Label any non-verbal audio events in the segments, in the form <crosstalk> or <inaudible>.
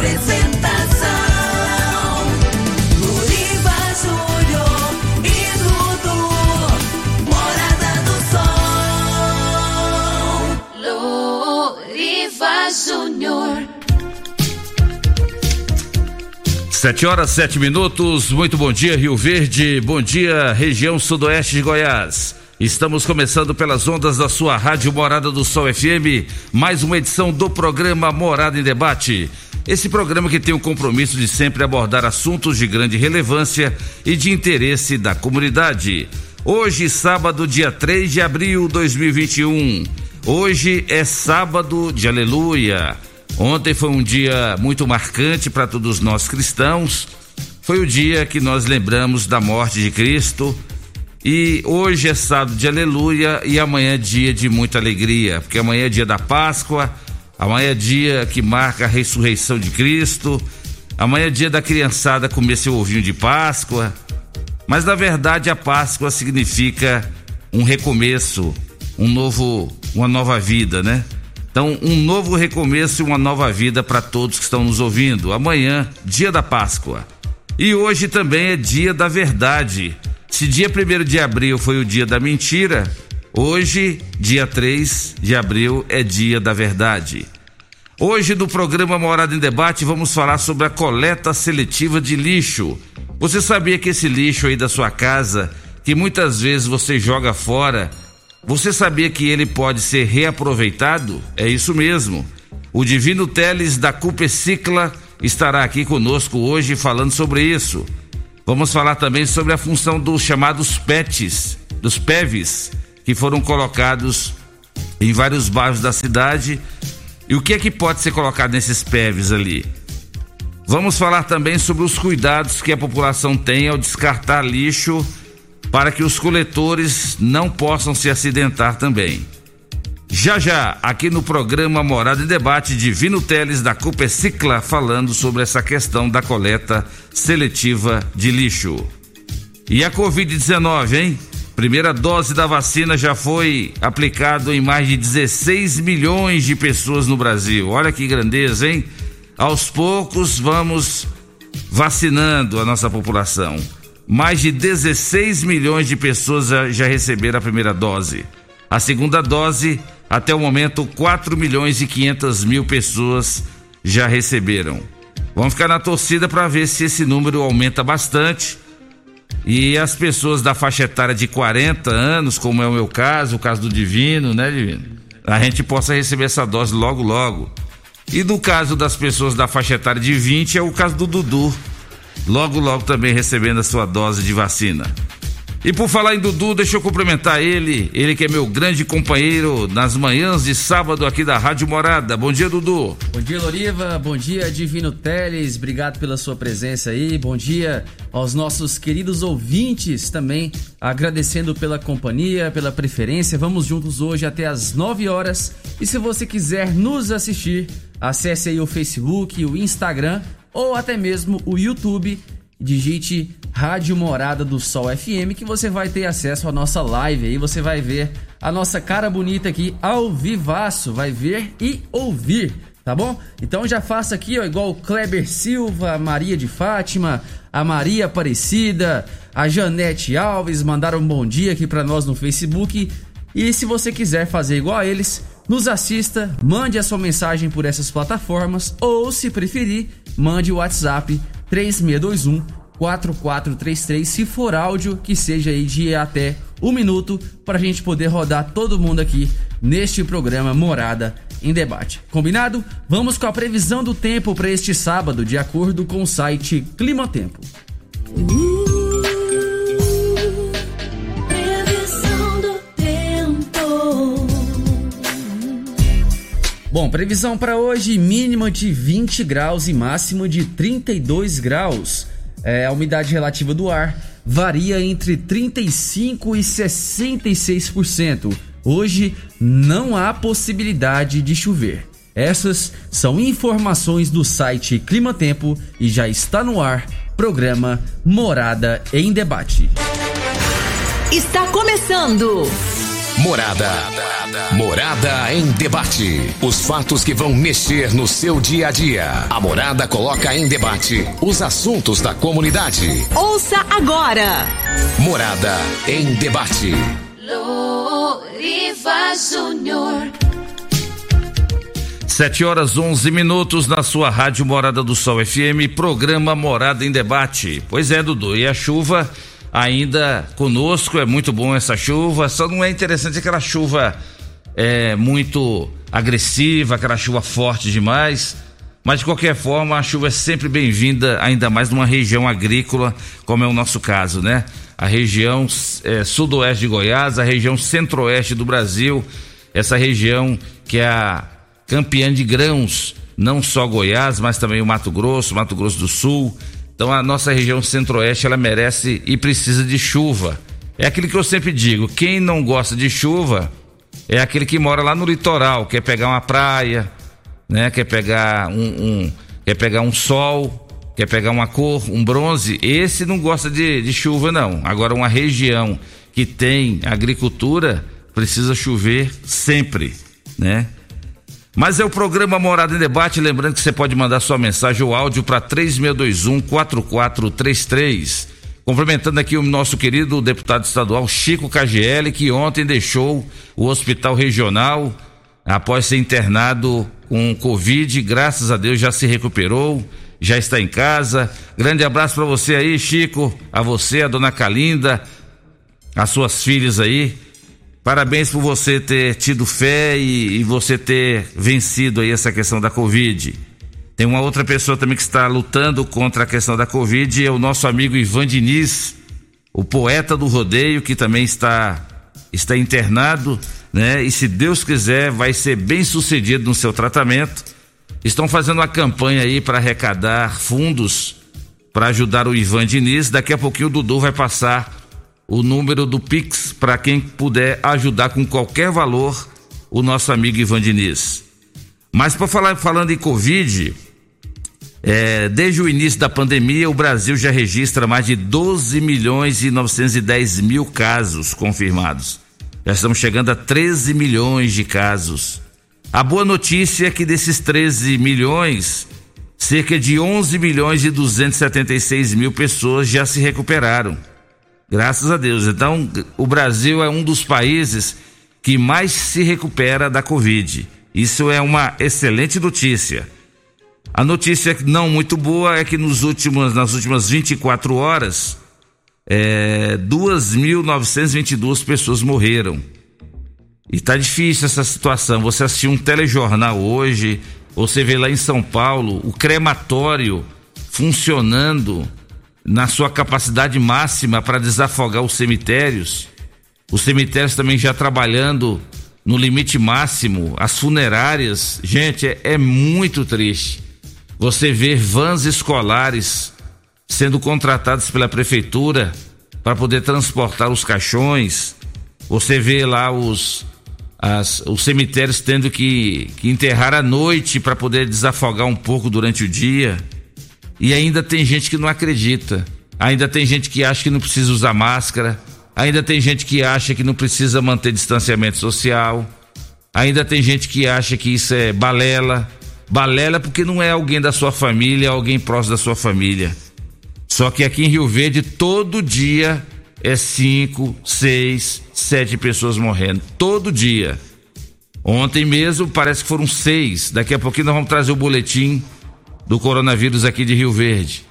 Apresentação: Luriva Júnior e Dudu. Morada do Sol. Luriva Júnior. Sete horas, sete minutos. Muito bom dia, Rio Verde. Bom dia, região sudoeste de Goiás. Estamos começando pelas ondas da sua rádio Morada do Sol FM, mais uma edição do programa Morada em Debate. Esse programa que tem o compromisso de sempre abordar assuntos de grande relevância e de interesse da comunidade. Hoje, sábado, dia 3 de abril de 2021. Hoje é sábado de aleluia. Ontem foi um dia muito marcante para todos nós cristãos. Foi o dia que nós lembramos da morte de Cristo. E hoje é sábado de aleluia e amanhã é dia de muita alegria, porque amanhã é dia da Páscoa, amanhã é dia que marca a ressurreição de Cristo, amanhã é dia da criançada comer seu ovinho de Páscoa. Mas na verdade a Páscoa significa um recomeço, um novo, uma nova vida, né? Então, um novo recomeço e uma nova vida para todos que estão nos ouvindo. Amanhã, dia da Páscoa. E hoje também é dia da verdade. Se dia 1 de abril foi o dia da mentira, hoje, dia 3 de abril, é dia da verdade. Hoje, no programa Morada em Debate, vamos falar sobre a coleta seletiva de lixo. Você sabia que esse lixo aí da sua casa, que muitas vezes você joga fora, você sabia que ele pode ser reaproveitado? É isso mesmo. O Divino Teles da Cupecicla estará aqui conosco hoje falando sobre isso. Vamos falar também sobre a função dos chamados PETs, dos PEVs, que foram colocados em vários bairros da cidade. E o que é que pode ser colocado nesses PEVs ali? Vamos falar também sobre os cuidados que a população tem ao descartar lixo para que os coletores não possam se acidentar também. Já já, aqui no programa Morada e Debate, Divino Teles da Cupecicla falando sobre essa questão da coleta seletiva de lixo. E a Covid-19, hein? Primeira dose da vacina já foi aplicado em mais de 16 milhões de pessoas no Brasil. Olha que grandeza, hein? Aos poucos vamos vacinando a nossa população. Mais de 16 milhões de pessoas já receberam a primeira dose. A segunda dose, até o momento, 4 milhões e 500 mil pessoas já receberam. Vamos ficar na torcida para ver se esse número aumenta bastante. E as pessoas da faixa etária de 40 anos, como é o meu caso, o caso do Divino, né, Divino? A gente possa receber essa dose logo, logo. E no caso das pessoas da faixa etária de 20, é o caso do Dudu. Logo, logo também recebendo a sua dose de vacina. E por falar em Dudu, deixa eu cumprimentar ele, ele que é meu grande companheiro nas manhãs de sábado aqui da Rádio Morada. Bom dia, Dudu. Bom dia, Loriva. Bom dia, Divino Teles. Obrigado pela sua presença aí. Bom dia aos nossos queridos ouvintes também, agradecendo pela companhia, pela preferência. Vamos juntos hoje até às 9 horas. E se você quiser nos assistir, acesse aí o Facebook, o Instagram ou até mesmo o YouTube. Digite Rádio Morada do Sol FM que você vai ter acesso à nossa live aí, você vai ver a nossa cara bonita aqui ao vivaço, vai ver e ouvir, tá bom? Então já faça aqui, ó, igual o Kleber Silva, a Maria de Fátima, a Maria Aparecida, a Janete Alves mandaram um bom dia aqui para nós no Facebook. E se você quiser fazer igual a eles, nos assista, mande a sua mensagem por essas plataformas ou, se preferir, mande o WhatsApp 3621 4433, se for áudio, que seja aí de até um minuto, para a gente poder rodar todo mundo aqui neste programa Morada em Debate. Combinado? Vamos com a previsão do tempo para este sábado, de acordo com o site Climatempo. Previsão Bom, previsão para hoje: mínima de 20 graus e máxima de 32 graus. É, a umidade relativa do ar varia entre 35 e 66%. Hoje não há possibilidade de chover. Essas são informações do site Clima Tempo e já está no ar programa Morada em Debate. Está começando. Morada. Morada em debate. Os fatos que vão mexer no seu dia a dia. A Morada coloca em debate os assuntos da comunidade. Ouça agora. Morada em debate. Loriva Júnior. 7 horas 11 minutos na sua rádio Morada do Sol FM, programa Morada em Debate. Pois é, Dudu, e a chuva ainda conosco, é muito bom essa chuva, só não é interessante aquela chuva é, muito agressiva, aquela chuva forte demais. Mas de qualquer forma, a chuva é sempre bem-vinda, ainda mais numa região agrícola, como é o nosso caso, né? A região é, sudoeste de Goiás, a região centro-oeste do Brasil, essa região que é a campeã de grãos, não só Goiás, mas também o Mato Grosso, Mato Grosso do Sul. Então a nossa região centro-oeste ela merece e precisa de chuva. É aquilo que eu sempre digo, quem não gosta de chuva é aquele que mora lá no litoral, quer pegar uma praia, né? Quer pegar um, um quer pegar um sol, quer pegar uma cor, um bronze. Esse não gosta de, de chuva não. Agora uma região que tem agricultura precisa chover sempre, né? Mas é o programa Morada em Debate, lembrando que você pode mandar sua mensagem ou áudio para 3621 4433. Cumprimentando aqui o nosso querido deputado estadual Chico KGL, que ontem deixou o hospital regional após ser internado com Covid. Graças a Deus já se recuperou, já está em casa. Grande abraço para você aí, Chico, a você, a dona Calinda, as suas filhas aí. Parabéns por você ter tido fé e, e, você ter vencido aí essa questão da Covid. Tem uma outra pessoa também que está lutando contra a questão da Covid, é o nosso amigo Ivan Diniz, o poeta do rodeio, que também está, está internado, né? E se Deus quiser, vai ser bem sucedido no seu tratamento. Estão fazendo uma campanha aí para arrecadar fundos para ajudar o Ivan Diniz. Daqui a pouquinho o Dudu vai passar o número do Pix para quem puder ajudar com qualquer valor o nosso amigo Ivan Diniz. Mas para falar falando em Covid, é, desde o início da pandemia, o Brasil já registra mais de 12 milhões e 910 mil casos confirmados. Já estamos chegando a 13 milhões de casos. A boa notícia é que desses 13 milhões, cerca de 11 milhões e 276 mil pessoas já se recuperaram. Graças a Deus. Então, o Brasil é um dos países que mais se recupera da Covid. Isso é uma excelente notícia. A notícia não muito boa é que nos últimos, nas últimas 24 horas, é, 2.922 pessoas morreram. E tá difícil essa situação. Você assistiu um telejornal hoje, você vê lá em São Paulo o crematório funcionando na sua capacidade máxima para desafogar os cemitérios. Os cemitérios também já trabalhando no limite máximo, as funerárias. Gente, é, é muito triste. Você vê vans escolares sendo contratados pela prefeitura para poder transportar os caixões. Você vê lá os, as, os cemitérios tendo que, que enterrar à noite para poder desafogar um pouco durante o dia. E ainda tem gente que não acredita. Ainda tem gente que acha que não precisa usar máscara. Ainda tem gente que acha que não precisa manter distanciamento social. Ainda tem gente que acha que isso é balela. Balela porque não é alguém da sua família, é alguém próximo da sua família. Só que aqui em Rio Verde, todo dia é cinco, seis, sete pessoas morrendo. Todo dia. Ontem mesmo parece que foram seis. Daqui a pouquinho nós vamos trazer o boletim do coronavírus aqui de Rio Verde.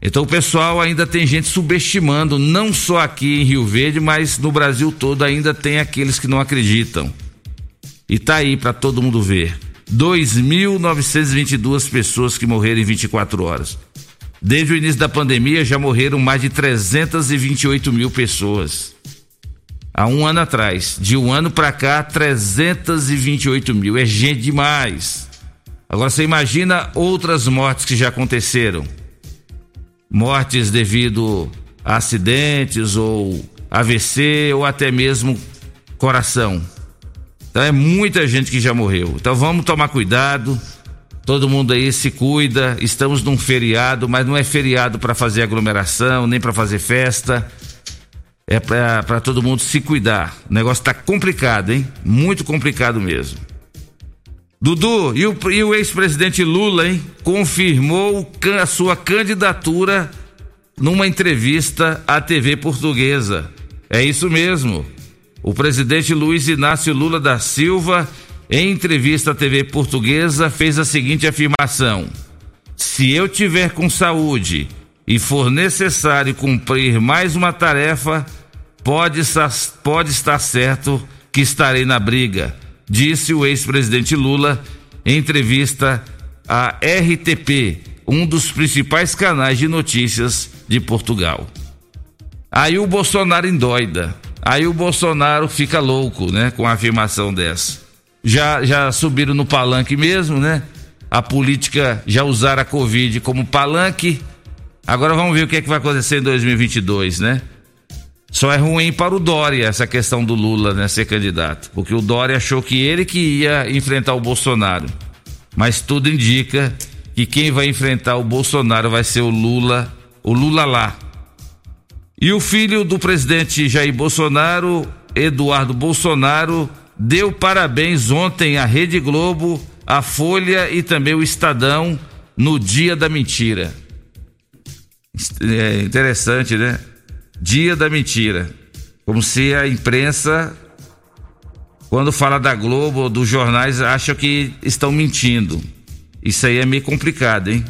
Então o pessoal ainda tem gente subestimando, não só aqui em Rio Verde, mas no Brasil todo ainda tem aqueles que não acreditam. E tá aí para todo mundo ver. 2.922 pessoas que morreram em 24 horas. Desde o início da pandemia já morreram mais de 328 mil pessoas. Há um ano atrás. De um ano para cá, 328 mil. É gente demais. Agora você imagina outras mortes que já aconteceram. Mortes devido a acidentes ou AVC ou até mesmo coração. Então é muita gente que já morreu. Então vamos tomar cuidado. Todo mundo aí se cuida. Estamos num feriado, mas não é feriado para fazer aglomeração, nem para fazer festa. É para todo mundo se cuidar. O negócio tá complicado, hein? Muito complicado mesmo. Dudu, e o, o ex-presidente Lula, hein? Confirmou a sua candidatura numa entrevista à TV portuguesa. É isso mesmo. O presidente Luiz Inácio Lula da Silva, em entrevista à TV portuguesa, fez a seguinte afirmação: Se eu tiver com saúde e for necessário cumprir mais uma tarefa, pode pode estar certo que estarei na briga, disse o ex-presidente Lula em entrevista à RTP, um dos principais canais de notícias de Portugal. Aí o Bolsonaro endoida. Aí o Bolsonaro fica louco, né, com a afirmação dessa. Já já subiram no palanque mesmo, né? A política já usaram a Covid como palanque. Agora vamos ver o que é que vai acontecer em 2022, né? Só é ruim para o Dória essa questão do Lula, né, ser candidato, porque o Dória achou que ele que ia enfrentar o Bolsonaro. Mas tudo indica que quem vai enfrentar o Bolsonaro vai ser o Lula, o Lula lá, e o filho do presidente Jair Bolsonaro, Eduardo Bolsonaro, deu parabéns ontem à Rede Globo, à Folha e também o Estadão no Dia da Mentira. É interessante, né? Dia da Mentira. Como se a imprensa, quando fala da Globo ou dos jornais, acha que estão mentindo. Isso aí é meio complicado, hein?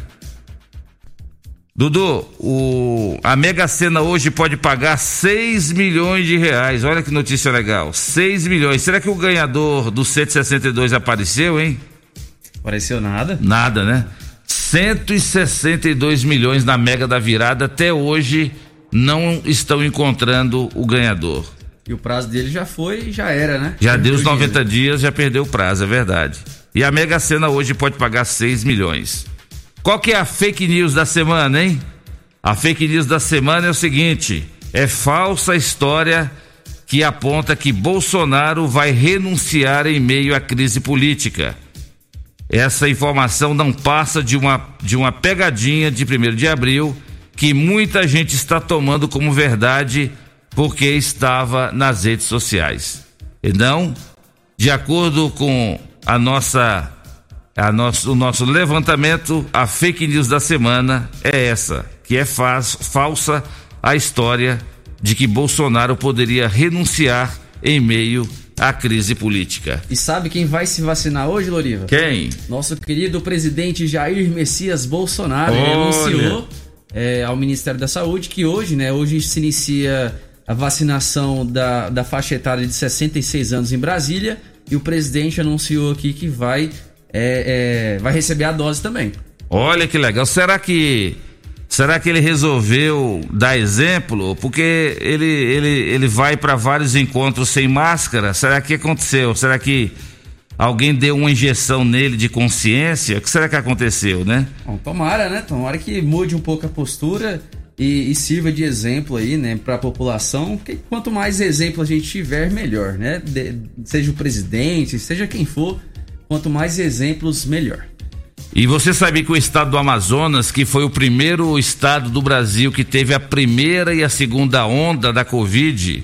Dudu, o, a Mega Sena hoje pode pagar 6 milhões de reais. Olha que notícia legal. 6 milhões. Será que o ganhador do 162 apareceu, hein? Apareceu nada? Nada, né? 162 milhões na Mega da Virada. Até hoje não estão encontrando o ganhador. E o prazo dele já foi, já era, né? Já deu os 90 dias, já perdeu o prazo, é verdade. E a Mega Sena hoje pode pagar 6 milhões. Qual que é a fake news da semana, hein? A fake news da semana é o seguinte: é falsa a história que aponta que Bolsonaro vai renunciar em meio à crise política. Essa informação não passa de uma, de uma pegadinha de 1 de abril que muita gente está tomando como verdade porque estava nas redes sociais. E não, de acordo com a nossa a nosso, o nosso levantamento, a fake news da semana é essa, que é faz, falsa a história de que Bolsonaro poderia renunciar em meio à crise política. E sabe quem vai se vacinar hoje, Loriva? Quem? Nosso querido presidente Jair Messias Bolsonaro anunciou é, ao Ministério da Saúde que hoje, né, hoje se inicia a vacinação da, da faixa etária de 66 anos em Brasília e o presidente anunciou aqui que vai é, é, vai receber a dose também. Olha que legal. Será que será que ele resolveu dar exemplo? Porque ele ele, ele vai para vários encontros sem máscara. Será que aconteceu? Será que alguém deu uma injeção nele de consciência? O que será que aconteceu, né? Bom, tomara, né? Tomara que mude um pouco a postura. E, e, sirva de exemplo aí, né, para a população. Porque quanto mais exemplo a gente tiver, melhor, né? De, seja o presidente, seja quem for, Quanto mais exemplos, melhor. E você sabia que o estado do Amazonas, que foi o primeiro estado do Brasil que teve a primeira e a segunda onda da Covid,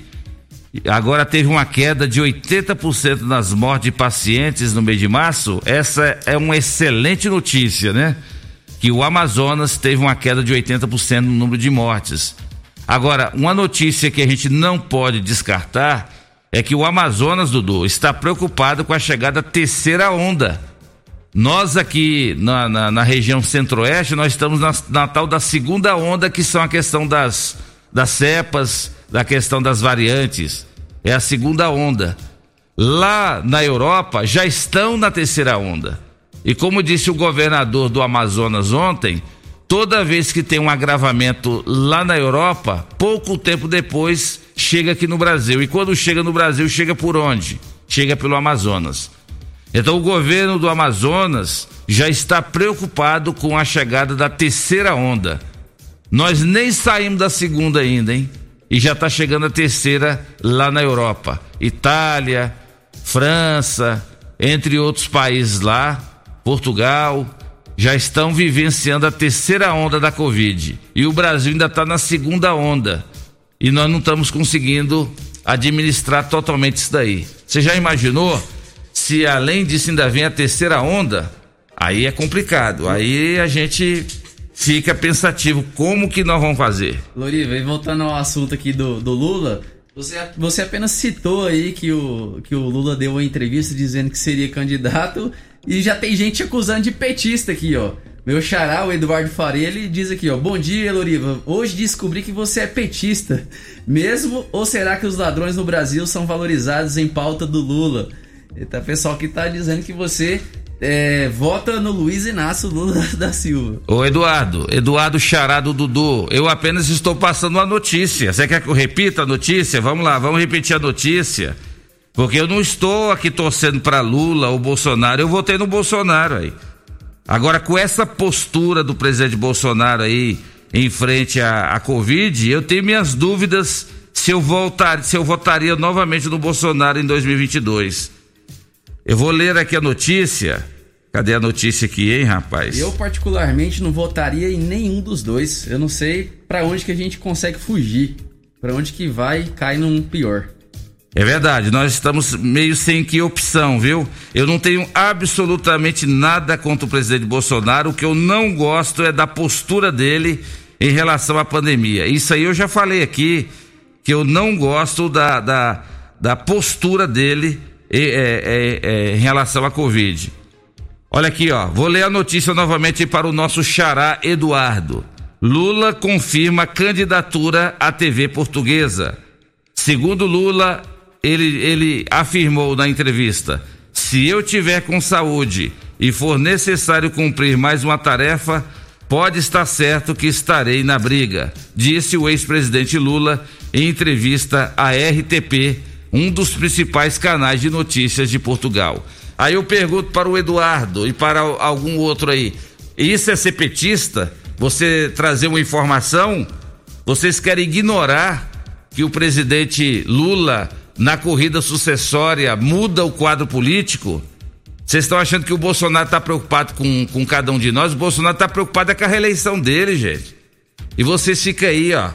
agora teve uma queda de 80% nas mortes de pacientes no mês de março? Essa é uma excelente notícia, né? Que o Amazonas teve uma queda de 80% no número de mortes. Agora, uma notícia que a gente não pode descartar é que o Amazonas, Dudu, está preocupado com a chegada da terceira onda. Nós aqui na, na, na região centro-oeste, nós estamos na, na, tal da segunda onda, que são a questão das, das cepas, da questão das variantes. É a segunda onda. Lá na Europa já estão na terceira onda. E como disse o governador do Amazonas ontem, toda vez que tem um agravamento lá na Europa, pouco tempo depois chega aqui no Brasil. E quando chega no Brasil, chega por onde? Chega pelo Amazonas. Então o governo do Amazonas já está preocupado com a chegada da terceira onda. Nós nem saímos da segunda ainda, hein? E já está chegando a terceira lá na Europa. Itália, França, entre outros países lá, Portugal, já estão vivenciando a terceira onda da Covid. E o Brasil ainda está na segunda onda. E nós não estamos conseguindo administrar totalmente isso daí. Você já imaginou se além disso ainda vem a terceira onda? Aí é complicado. Aí a gente fica pensativo como que nós vamos fazer. Loriva, e voltando ao assunto aqui do, do Lula, você, você apenas citou aí que o, que o Lula deu uma entrevista dizendo que seria candidato e já tem gente acusando de petista aqui, ó. Meu xará, o Eduardo Faria, ele diz aqui, ó. Bom dia, Loriva. Hoje descobri que você é petista. Mesmo ou será que os ladrões no Brasil são valorizados em pauta do Lula? Eita, pessoal que tá dizendo que você é, vota no Luiz Inácio Lula <laughs> da Silva. Ô Eduardo, Eduardo Xará do Dudu, eu apenas estou passando uma notícia. Você quer que eu repita a notícia? Vamos lá, vamos repetir a notícia. Porque eu não estou aqui torcendo para Lula ou Bolsonaro, eu votei no Bolsonaro aí. Agora, com essa postura do presidente Bolsonaro aí em frente à, à Covid, eu tenho minhas dúvidas se eu voltar, se eu votaria novamente no Bolsonaro em 2022. Eu vou ler aqui a notícia. Cadê a notícia aqui, hein, rapaz? Eu particularmente não votaria em nenhum dos dois. Eu não sei para onde que a gente consegue fugir, para onde que vai cai num pior. É verdade, nós estamos meio sem que opção, viu? Eu não tenho absolutamente nada contra o presidente Bolsonaro, o que eu não gosto é da postura dele em relação à pandemia. Isso aí eu já falei aqui, que eu não gosto da, da, da postura dele é, é, é, em relação à Covid. Olha aqui, ó, vou ler a notícia novamente para o nosso xará Eduardo. Lula confirma candidatura à TV portuguesa. Segundo Lula, ele, ele afirmou na entrevista: se eu tiver com saúde e for necessário cumprir mais uma tarefa, pode estar certo que estarei na briga, disse o ex-presidente Lula em entrevista à RTP, um dos principais canais de notícias de Portugal. Aí eu pergunto para o Eduardo e para algum outro aí: isso é ser petista? Você trazer uma informação? Vocês querem ignorar que o presidente Lula na corrida sucessória muda o quadro político? Vocês estão achando que o Bolsonaro está preocupado com, com cada um de nós? O Bolsonaro está preocupado é com a reeleição dele, gente. E vocês ficam aí, ó,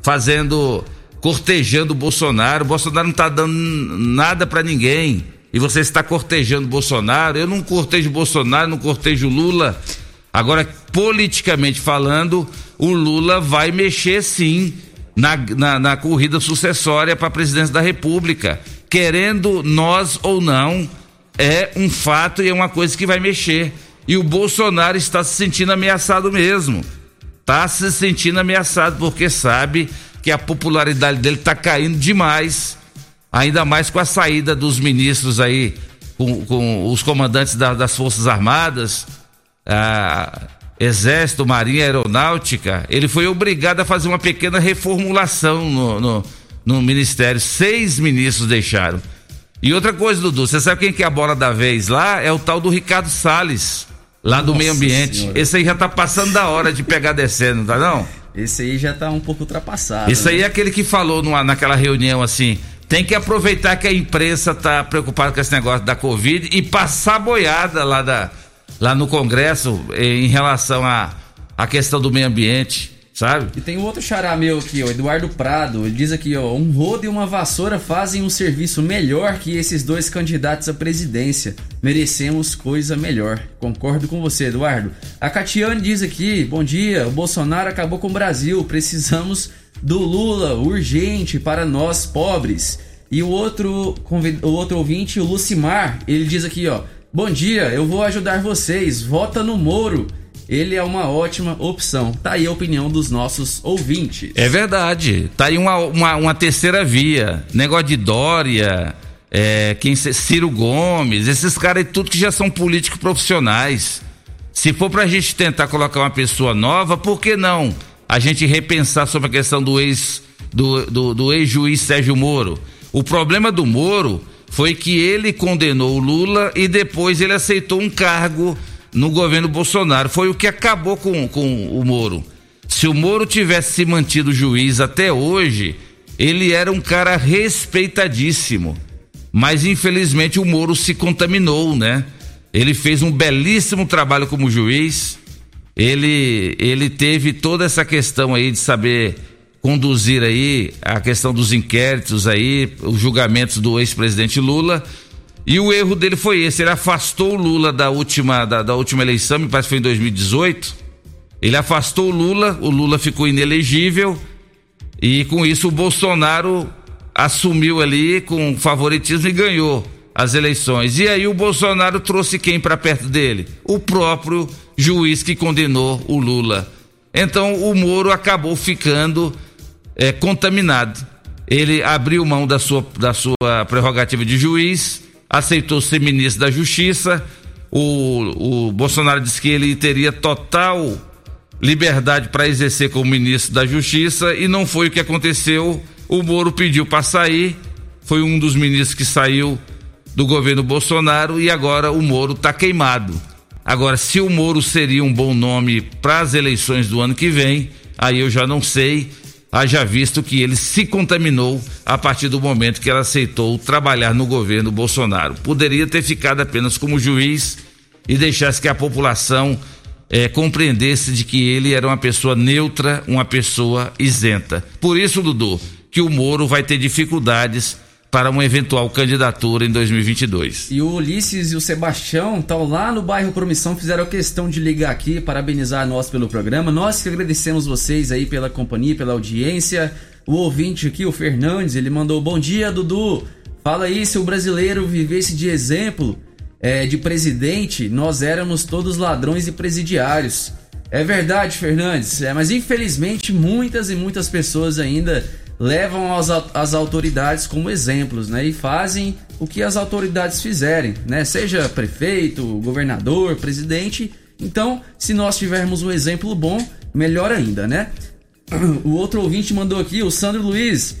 fazendo, cortejando o Bolsonaro. O Bolsonaro não está dando nada para ninguém. E você está cortejando o Bolsonaro. Eu não cortejo o Bolsonaro, não cortejo o Lula. Agora, politicamente falando, o Lula vai mexer sim na, na, na corrida sucessória para a presidência da República. Querendo nós ou não, é um fato e é uma coisa que vai mexer. E o Bolsonaro está se sentindo ameaçado mesmo. Está se sentindo ameaçado porque sabe que a popularidade dele está caindo demais. Ainda mais com a saída dos ministros aí, com, com os comandantes da, das Forças Armadas. Ah, Exército, Marinha, Aeronáutica, ele foi obrigado a fazer uma pequena reformulação no, no, no Ministério. Seis ministros deixaram. E outra coisa, Dudu, você sabe quem que é a bola da vez lá? É o tal do Ricardo Salles, lá do Nossa meio ambiente. Senhora. Esse aí já tá passando da hora de pegar descendo, tá não? Esse aí já tá um pouco ultrapassado. Esse né? aí é aquele que falou numa, naquela reunião assim, tem que aproveitar que a imprensa tá preocupada com esse negócio da Covid e passar boiada lá da lá no Congresso em relação à a, a questão do meio ambiente, sabe? E tem um outro xará meu aqui, o Eduardo Prado, ele diz aqui, ó, um rodo e uma vassoura fazem um serviço melhor que esses dois candidatos à presidência. Merecemos coisa melhor. Concordo com você, Eduardo. A Catiane diz aqui, bom dia, o Bolsonaro acabou com o Brasil, precisamos do Lula urgente para nós pobres. E o outro, o outro ouvinte, o Lucimar, ele diz aqui, ó. Bom dia, eu vou ajudar vocês. Vota no Moro. Ele é uma ótima opção. Tá aí a opinião dos nossos ouvintes. É verdade. Tá aí uma, uma, uma terceira via. Negócio de Dória, é, quem, Ciro Gomes, esses caras tudo que já são políticos profissionais. Se for pra gente tentar colocar uma pessoa nova, por que não a gente repensar sobre a questão do ex do, do, do ex-juiz Sérgio Moro? O problema do Moro foi que ele condenou o Lula e depois ele aceitou um cargo no governo Bolsonaro. Foi o que acabou com, com o Moro. Se o Moro tivesse se mantido juiz até hoje, ele era um cara respeitadíssimo. Mas infelizmente o Moro se contaminou, né? Ele fez um belíssimo trabalho como juiz. Ele ele teve toda essa questão aí de saber conduzir aí a questão dos inquéritos aí, os julgamentos do ex-presidente Lula. E o erro dele foi esse, ele afastou o Lula da última da, da última eleição, me parece que foi em 2018. Ele afastou o Lula, o Lula ficou inelegível e com isso o Bolsonaro assumiu ali com favoritismo e ganhou as eleições. E aí o Bolsonaro trouxe quem para perto dele? O próprio juiz que condenou o Lula. Então o Moro acabou ficando é, contaminado. Ele abriu mão da sua, da sua prerrogativa de juiz, aceitou ser ministro da Justiça. O, o Bolsonaro disse que ele teria total liberdade para exercer como ministro da Justiça e não foi o que aconteceu. O Moro pediu para sair, foi um dos ministros que saiu do governo Bolsonaro e agora o Moro está queimado. Agora, se o Moro seria um bom nome para as eleições do ano que vem, aí eu já não sei haja visto que ele se contaminou a partir do momento que ela aceitou trabalhar no governo Bolsonaro. Poderia ter ficado apenas como juiz e deixasse que a população é, compreendesse de que ele era uma pessoa neutra, uma pessoa isenta. Por isso, Dudu, que o Moro vai ter dificuldades para uma eventual candidatura em 2022. E o Ulisses e o Sebastião estão lá no bairro Promissão, fizeram questão de ligar aqui, parabenizar nós pelo programa. Nós que agradecemos vocês aí pela companhia, pela audiência. O ouvinte aqui, o Fernandes, ele mandou bom dia, Dudu. Fala aí, se o brasileiro vivesse de exemplo é, de presidente, nós éramos todos ladrões e presidiários. É verdade, Fernandes, é, mas infelizmente muitas e muitas pessoas ainda levam as, as autoridades como exemplos, né? E fazem o que as autoridades fizerem, né? Seja prefeito, governador, presidente. Então, se nós tivermos um exemplo bom, melhor ainda, né? O outro ouvinte mandou aqui, o Sandro Luiz.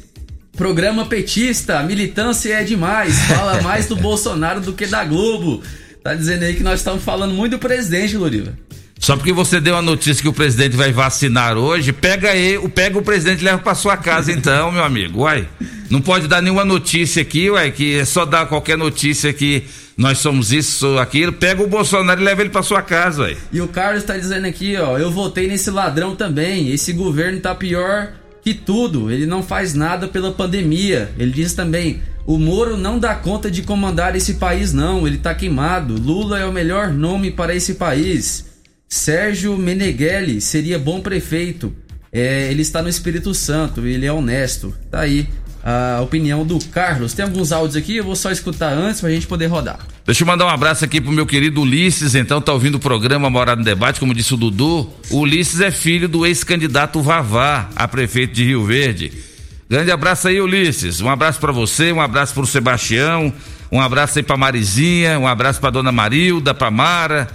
Programa petista, militância é demais. Fala mais do <laughs> Bolsonaro do que da Globo. Tá dizendo aí que nós estamos falando muito do presidente, Loriva. Só porque você deu a notícia que o presidente vai vacinar hoje, pega aí, pega o presidente e leva para sua casa <laughs> então, meu amigo. Uai, não pode dar nenhuma notícia aqui, uai, que é só dar qualquer notícia que nós somos isso, aquilo. Pega o Bolsonaro e leva ele para sua casa, uai. E o Carlos tá dizendo aqui, ó, eu votei nesse ladrão também. Esse governo tá pior que tudo. Ele não faz nada pela pandemia. Ele diz também: o Moro não dá conta de comandar esse país, não. Ele tá queimado. Lula é o melhor nome para esse país. Sérgio Meneghelli seria bom prefeito. É, ele está no Espírito Santo, ele é honesto. Tá aí a opinião do Carlos. Tem alguns áudios aqui, eu vou só escutar antes pra gente poder rodar. Deixa eu mandar um abraço aqui pro meu querido Ulisses, então tá ouvindo o programa Morada no Debate, como disse o Dudu. O Ulisses é filho do ex-candidato Vavá a prefeito de Rio Verde. Grande abraço aí, Ulisses. Um abraço para você, um abraço pro Sebastião, um abraço aí pra Marizinha, um abraço pra dona Marilda, pra Mara,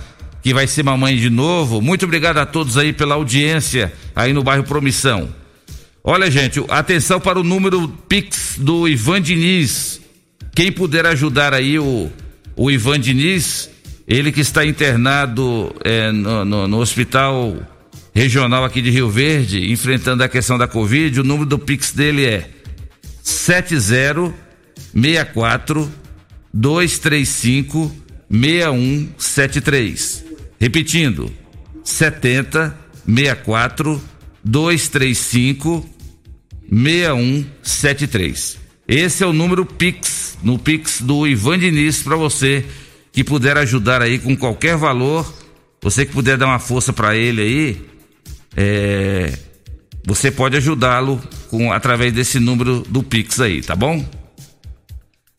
que vai ser mamãe de novo. Muito obrigado a todos aí pela audiência aí no bairro Promissão. Olha, gente, atenção para o número Pix do Ivan Diniz. Quem puder ajudar aí o, o Ivan Diniz, ele que está internado é, no, no, no hospital regional aqui de Rio Verde, enfrentando a questão da Covid, o número do Pix dele é 7064 235 6173. Repetindo, 70 64 235 6173. Esse é o número Pix, no Pix do Ivan Diniz para você que puder ajudar aí com qualquer valor, você que puder dar uma força para ele aí, é, você pode ajudá-lo com através desse número do Pix aí, tá bom?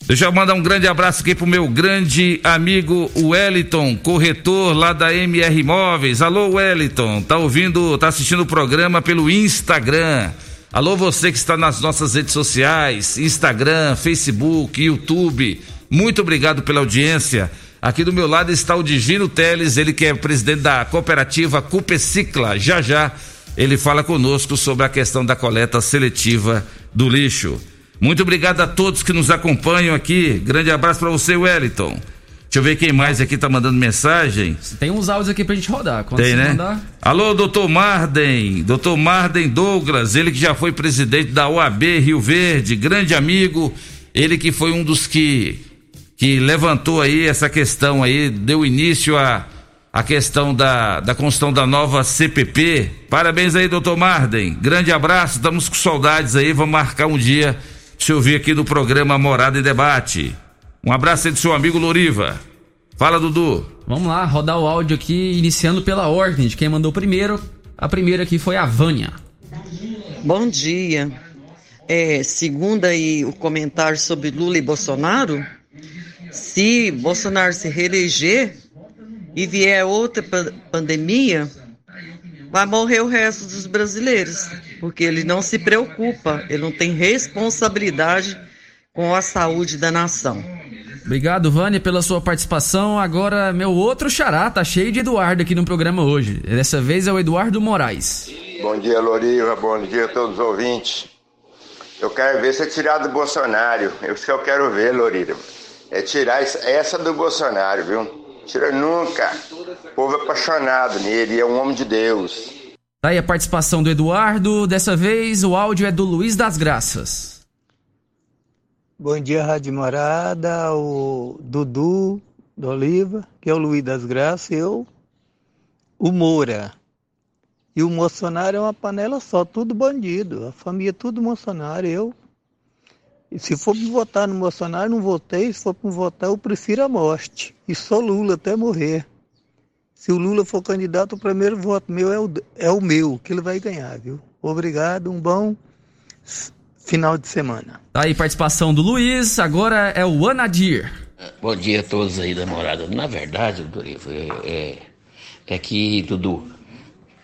Deixa eu mandar um grande abraço aqui pro meu grande amigo Wellington, corretor lá da MR Imóveis. Alô, Wellington, tá ouvindo, tá assistindo o programa pelo Instagram. Alô, você que está nas nossas redes sociais, Instagram, Facebook, YouTube. Muito obrigado pela audiência. Aqui do meu lado está o Divino Teles, ele que é presidente da cooperativa Cupecicla. Já já ele fala conosco sobre a questão da coleta seletiva do lixo. Muito obrigado a todos que nos acompanham aqui. Grande abraço para você, Wellington. Deixa eu ver quem mais aqui tá mandando mensagem. Tem uns áudios aqui pra gente rodar. Quando Tem, né? Mandar... Alô, doutor Marden. Doutor Marden Douglas, ele que já foi presidente da OAB Rio Verde, grande amigo. Ele que foi um dos que, que levantou aí essa questão aí, deu início a, a questão da, da construção da nova CPP. Parabéns aí, doutor Marden. Grande abraço, estamos com saudades aí, vamos marcar um dia te ouvir aqui no programa Morada e Debate. Um abraço aí do seu amigo Loriva. Fala, Dudu. Vamos lá, rodar o áudio aqui, iniciando pela ordem de quem mandou primeiro. A primeira aqui foi a Vânia. Bom dia. É, segundo aí o comentário sobre Lula e Bolsonaro, se Bolsonaro se reeleger e vier outra pandemia, vai morrer o resto dos brasileiros, porque ele não se preocupa, ele não tem responsabilidade com a saúde da nação. Obrigado, Vânia, pela sua participação. Agora, meu outro xará tá cheio de Eduardo aqui no programa hoje. Dessa vez é o Eduardo Moraes. Bom dia, Loriva. Bom dia a todos os ouvintes. Eu quero ver você tirar do Bolsonaro. É isso que eu quero ver, Loriva. É tirar essa do Bolsonaro, viu? Tira nunca. O povo é apaixonado nele, é um homem de Deus. Tá aí a participação do Eduardo. Dessa vez o áudio é do Luiz das Graças. Bom dia, Rádio Morada, o Dudu do Oliva, que é o Luiz das Graças, eu, o Moura. E o Bolsonaro é uma panela só, tudo bandido. A família tudo Bolsonaro, eu e se for para votar no Bolsonaro, não votei. Se for para votar, eu prefiro a morte. E sou Lula até morrer. Se o Lula for candidato, o primeiro voto meu é o, é o meu, que ele vai ganhar, viu? Obrigado, um bom final de semana. Tá aí, participação do Luiz, agora é o Anadir. Bom dia a todos aí da morada. Na verdade, Dorival, é, é, é que, Dudu,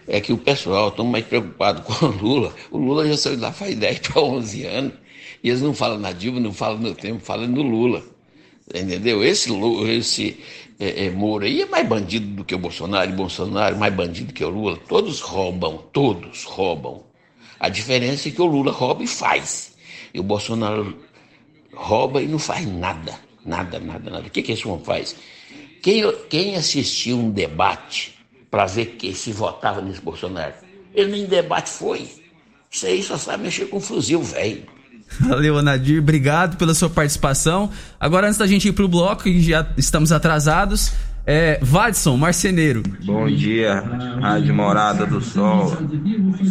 é que o pessoal está mais preocupado <laughs> com o Lula. O Lula já saiu de lá faz 10 para 11 anos. E eles não falam na Dilma, não falam no tempo, falam no Lula. Entendeu? Esse, esse é, é, Moura aí é mais bandido do que o Bolsonaro, e Bolsonaro mais bandido que o Lula. Todos roubam, todos roubam. A diferença é que o Lula rouba e faz. E o Bolsonaro rouba e não faz nada. Nada, nada, nada. O que, que esse homem faz? Quem, quem assistiu um debate para ver que se votava nesse Bolsonaro? Ele nem debate foi. Isso aí só sabe mexer com fuzil, velho. Valeu, Anadir. Obrigado pela sua participação. Agora, antes da gente ir pro bloco, que já estamos atrasados, é, Vadson, marceneiro. Bom dia, Rádio Morada do Sol.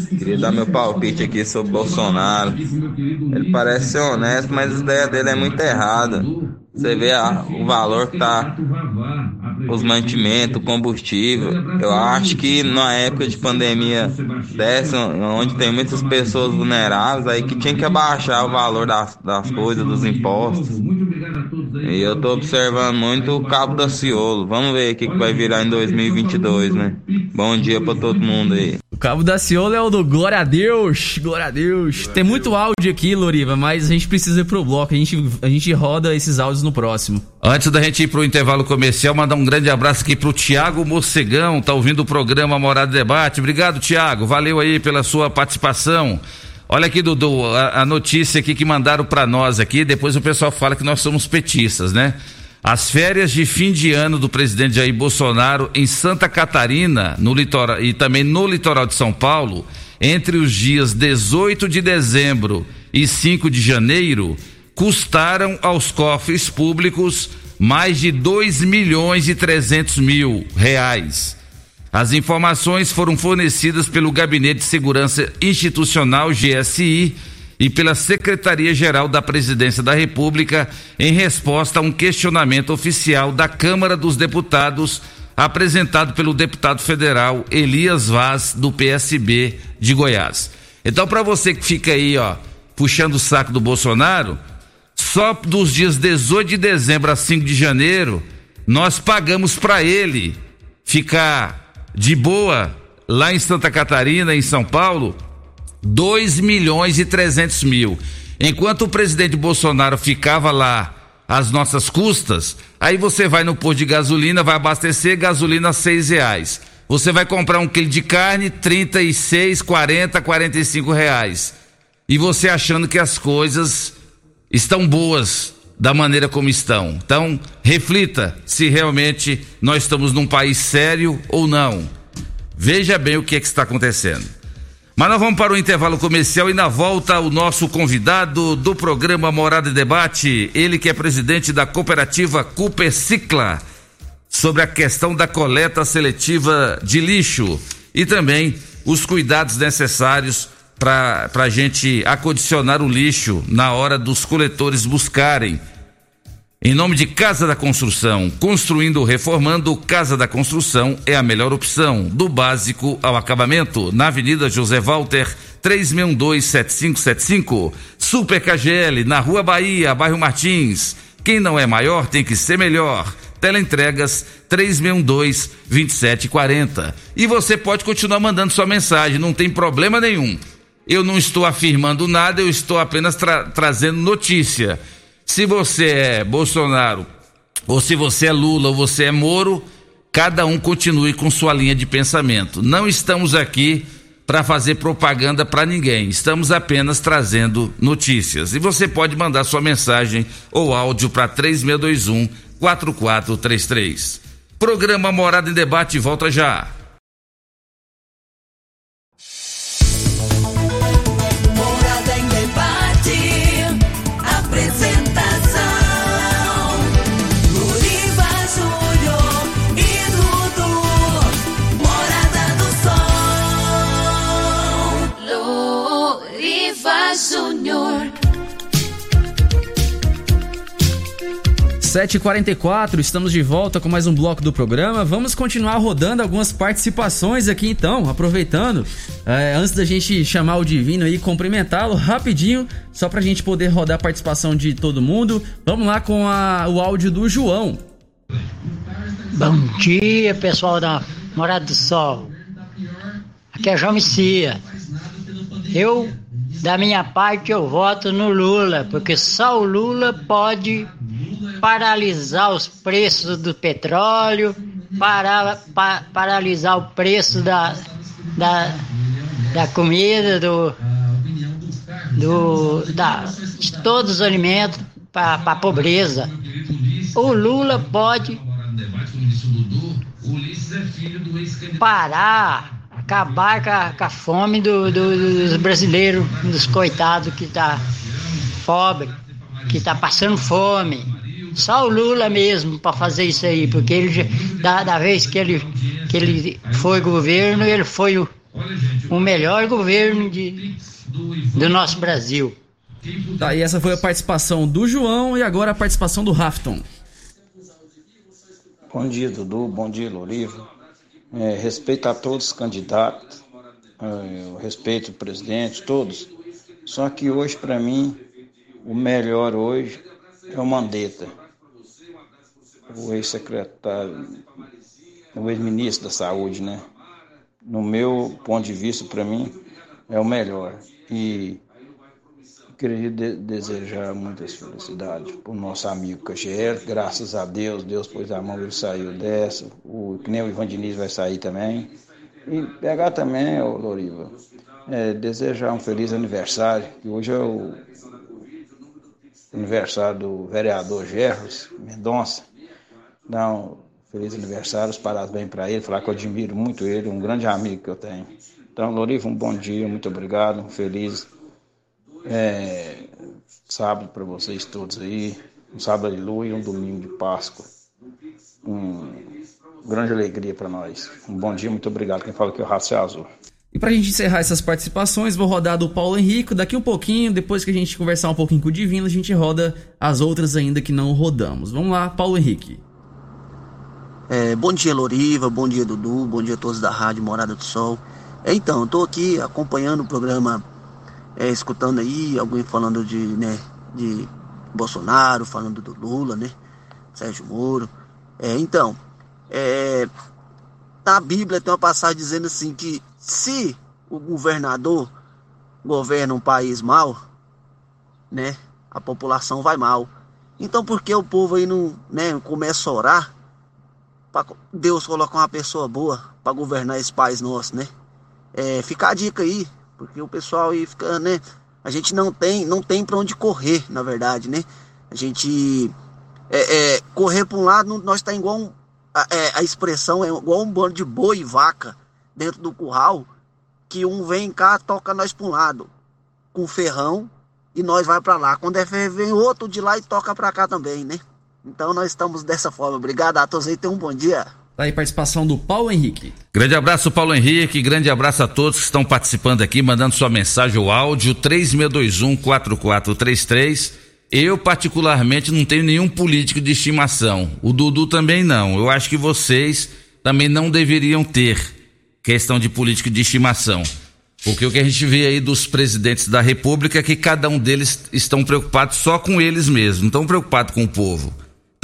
Queria dar meu palpite aqui sobre Bolsonaro. Ele parece ser honesto, mas a ideia dele é muito errada. Você vê a, o valor que tá os mantimentos, combustível. Eu acho que na época de pandemia dessa, onde tem muitas pessoas vulneráveis, aí que tinha que abaixar o valor das, das coisas, dos impostos. E eu tô observando muito o Cabo da Ciolo. Vamos ver o que, que vai virar em 2022, né? Bom dia pra todo mundo aí. O Cabo da Ciolo é o do Glória a Deus, Glória a Deus. Tem muito áudio aqui, Loriva, mas a gente precisa ir pro bloco. A gente, a gente roda esses áudios no próximo. Antes da gente ir pro intervalo comercial, mandar um grande abraço aqui pro Tiago Morcegão, tá ouvindo o programa Morada Debate. Obrigado, Tiago. Valeu aí pela sua participação. Olha aqui, Dudu, a, a notícia aqui que mandaram para nós aqui, depois o pessoal fala que nós somos petistas, né? As férias de fim de ano do presidente Jair Bolsonaro em Santa Catarina, no litoral e também no litoral de São Paulo, entre os dias 18 de dezembro e 5 de janeiro, custaram aos cofres públicos mais de 2 milhões e 300 mil reais. As informações foram fornecidas pelo Gabinete de Segurança Institucional GSI e pela Secretaria-Geral da Presidência da República em resposta a um questionamento oficial da Câmara dos Deputados apresentado pelo deputado federal Elias Vaz do PSB de Goiás. Então, para você que fica aí, ó, puxando o saco do Bolsonaro, só dos dias 18 de dezembro a 5 de janeiro, nós pagamos para ele ficar de boa lá em Santa Catarina, em São Paulo, 2 milhões e 300 mil. Enquanto o presidente Bolsonaro ficava lá às nossas custas, aí você vai no posto de gasolina, vai abastecer gasolina seis reais. Você vai comprar um quilo de carne, 36, 40, 45 reais. E você achando que as coisas estão boas da maneira como estão. Então, reflita se realmente nós estamos num país sério ou não. Veja bem o que, é que está acontecendo. Mas nós vamos para o intervalo comercial e na volta o nosso convidado do programa Morada e Debate, ele que é presidente da cooperativa Cooper Cicla, sobre a questão da coleta seletiva de lixo e também os cuidados necessários para a gente acondicionar o lixo na hora dos coletores buscarem em nome de Casa da Construção, construindo ou reformando, Casa da Construção é a melhor opção, do básico ao acabamento, na Avenida José Walter, 36127575. Super KGL, na Rua Bahia, bairro Martins. Quem não é maior tem que ser melhor. Teleentregas 3612-2740. E você pode continuar mandando sua mensagem, não tem problema nenhum. Eu não estou afirmando nada, eu estou apenas tra trazendo notícia. Se você é Bolsonaro, ou se você é Lula, ou você é Moro, cada um continue com sua linha de pensamento. Não estamos aqui para fazer propaganda para ninguém. Estamos apenas trazendo notícias. E você pode mandar sua mensagem ou áudio para 3621 4433. Programa Morada em Debate volta já. 7h44, estamos de volta com mais um bloco do programa. Vamos continuar rodando algumas participações aqui então, aproveitando. É, antes da gente chamar o Divino e cumprimentá-lo rapidinho, só pra gente poder rodar a participação de todo mundo. Vamos lá com a, o áudio do João. Bom dia, pessoal da Morada do Sol. Aqui é João Messia. Eu da minha parte, eu voto no Lula, porque só o Lula pode paralisar os preços do petróleo, para, pa, paralisar o preço da, da, da comida, do, do, da, de todos os alimentos para a pobreza. O Lula pode parar acabar com a, com a fome do, do, dos brasileiros, dos coitados que tá pobre, que tá passando fome. Só o Lula mesmo para fazer isso aí, porque ele da, da vez que ele, que ele foi governo, ele foi o, o melhor governo de, do nosso Brasil. Tá, e essa foi a participação do João e agora a participação do Rafton. Bom dia, Dudu. Bom dia, Lorivo é, respeito a todos os candidatos, é, respeito o presidente, todos. Só que hoje, para mim, o melhor hoje é o Mandetta, o ex-secretário, o ex-ministro da Saúde, né? No meu ponto de vista, para mim, é o melhor. E queria de desejar muitas felicidades para o nosso amigo Caxiel. Graças a Deus, Deus pôs a mão, ele saiu dessa. O, que nem o Ivan Diniz vai sair também. E pegar também, ô Loriva, é, desejar um feliz aniversário, que hoje é o aniversário do vereador Gerros Mendonça. Um feliz aniversário, os parabéns para ele, falar que eu admiro muito ele, um grande amigo que eu tenho. Então, Loriva, um bom dia, muito obrigado, um feliz é, sábado para vocês todos aí, um sábado de lua e um domingo de Páscoa. Um grande alegria para nós. Um bom dia, muito obrigado. Quem fala aqui é o Raça Azul. E para a gente encerrar essas participações, vou rodar do Paulo Henrique. Daqui um pouquinho, depois que a gente conversar um pouquinho com o Divino, a gente roda as outras ainda que não rodamos. Vamos lá, Paulo Henrique. É, bom dia, Loriva. Bom dia, Dudu. Bom dia a todos da Rádio Morada do Sol. É, então, estou aqui acompanhando o programa é, escutando aí alguém falando de, né, de Bolsonaro, falando do Lula, né? Sérgio Moro. É, então, é, na Bíblia tem uma passagem dizendo assim que se o governador governa um país mal, né, a população vai mal. Então por que o povo aí não, né, começa a orar para Deus colocar uma pessoa boa para governar esse país nosso, né? É, fica a dica aí, porque o pessoal aí fica, né, a gente não tem, não tem para onde correr, na verdade, né? A gente é, é, correr para um lado, nós está igual um, a, é, a, expressão é igual um bando de boi e vaca dentro do curral, que um vem cá, toca nós para um lado com ferrão e nós vai para lá. Quando é ferro, vem outro de lá e toca para cá também, né? Então nós estamos dessa forma. Obrigado a todos aí, tenham um bom dia. Tá aí participação do Paulo Henrique. Grande abraço, Paulo Henrique. Grande abraço a todos que estão participando aqui, mandando sua mensagem ou áudio 3621 4433. Eu, particularmente, não tenho nenhum político de estimação. O Dudu também não. Eu acho que vocês também não deveriam ter questão de político de estimação. Porque o que a gente vê aí dos presidentes da República é que cada um deles estão preocupados só com eles mesmos, não estão preocupados com o povo.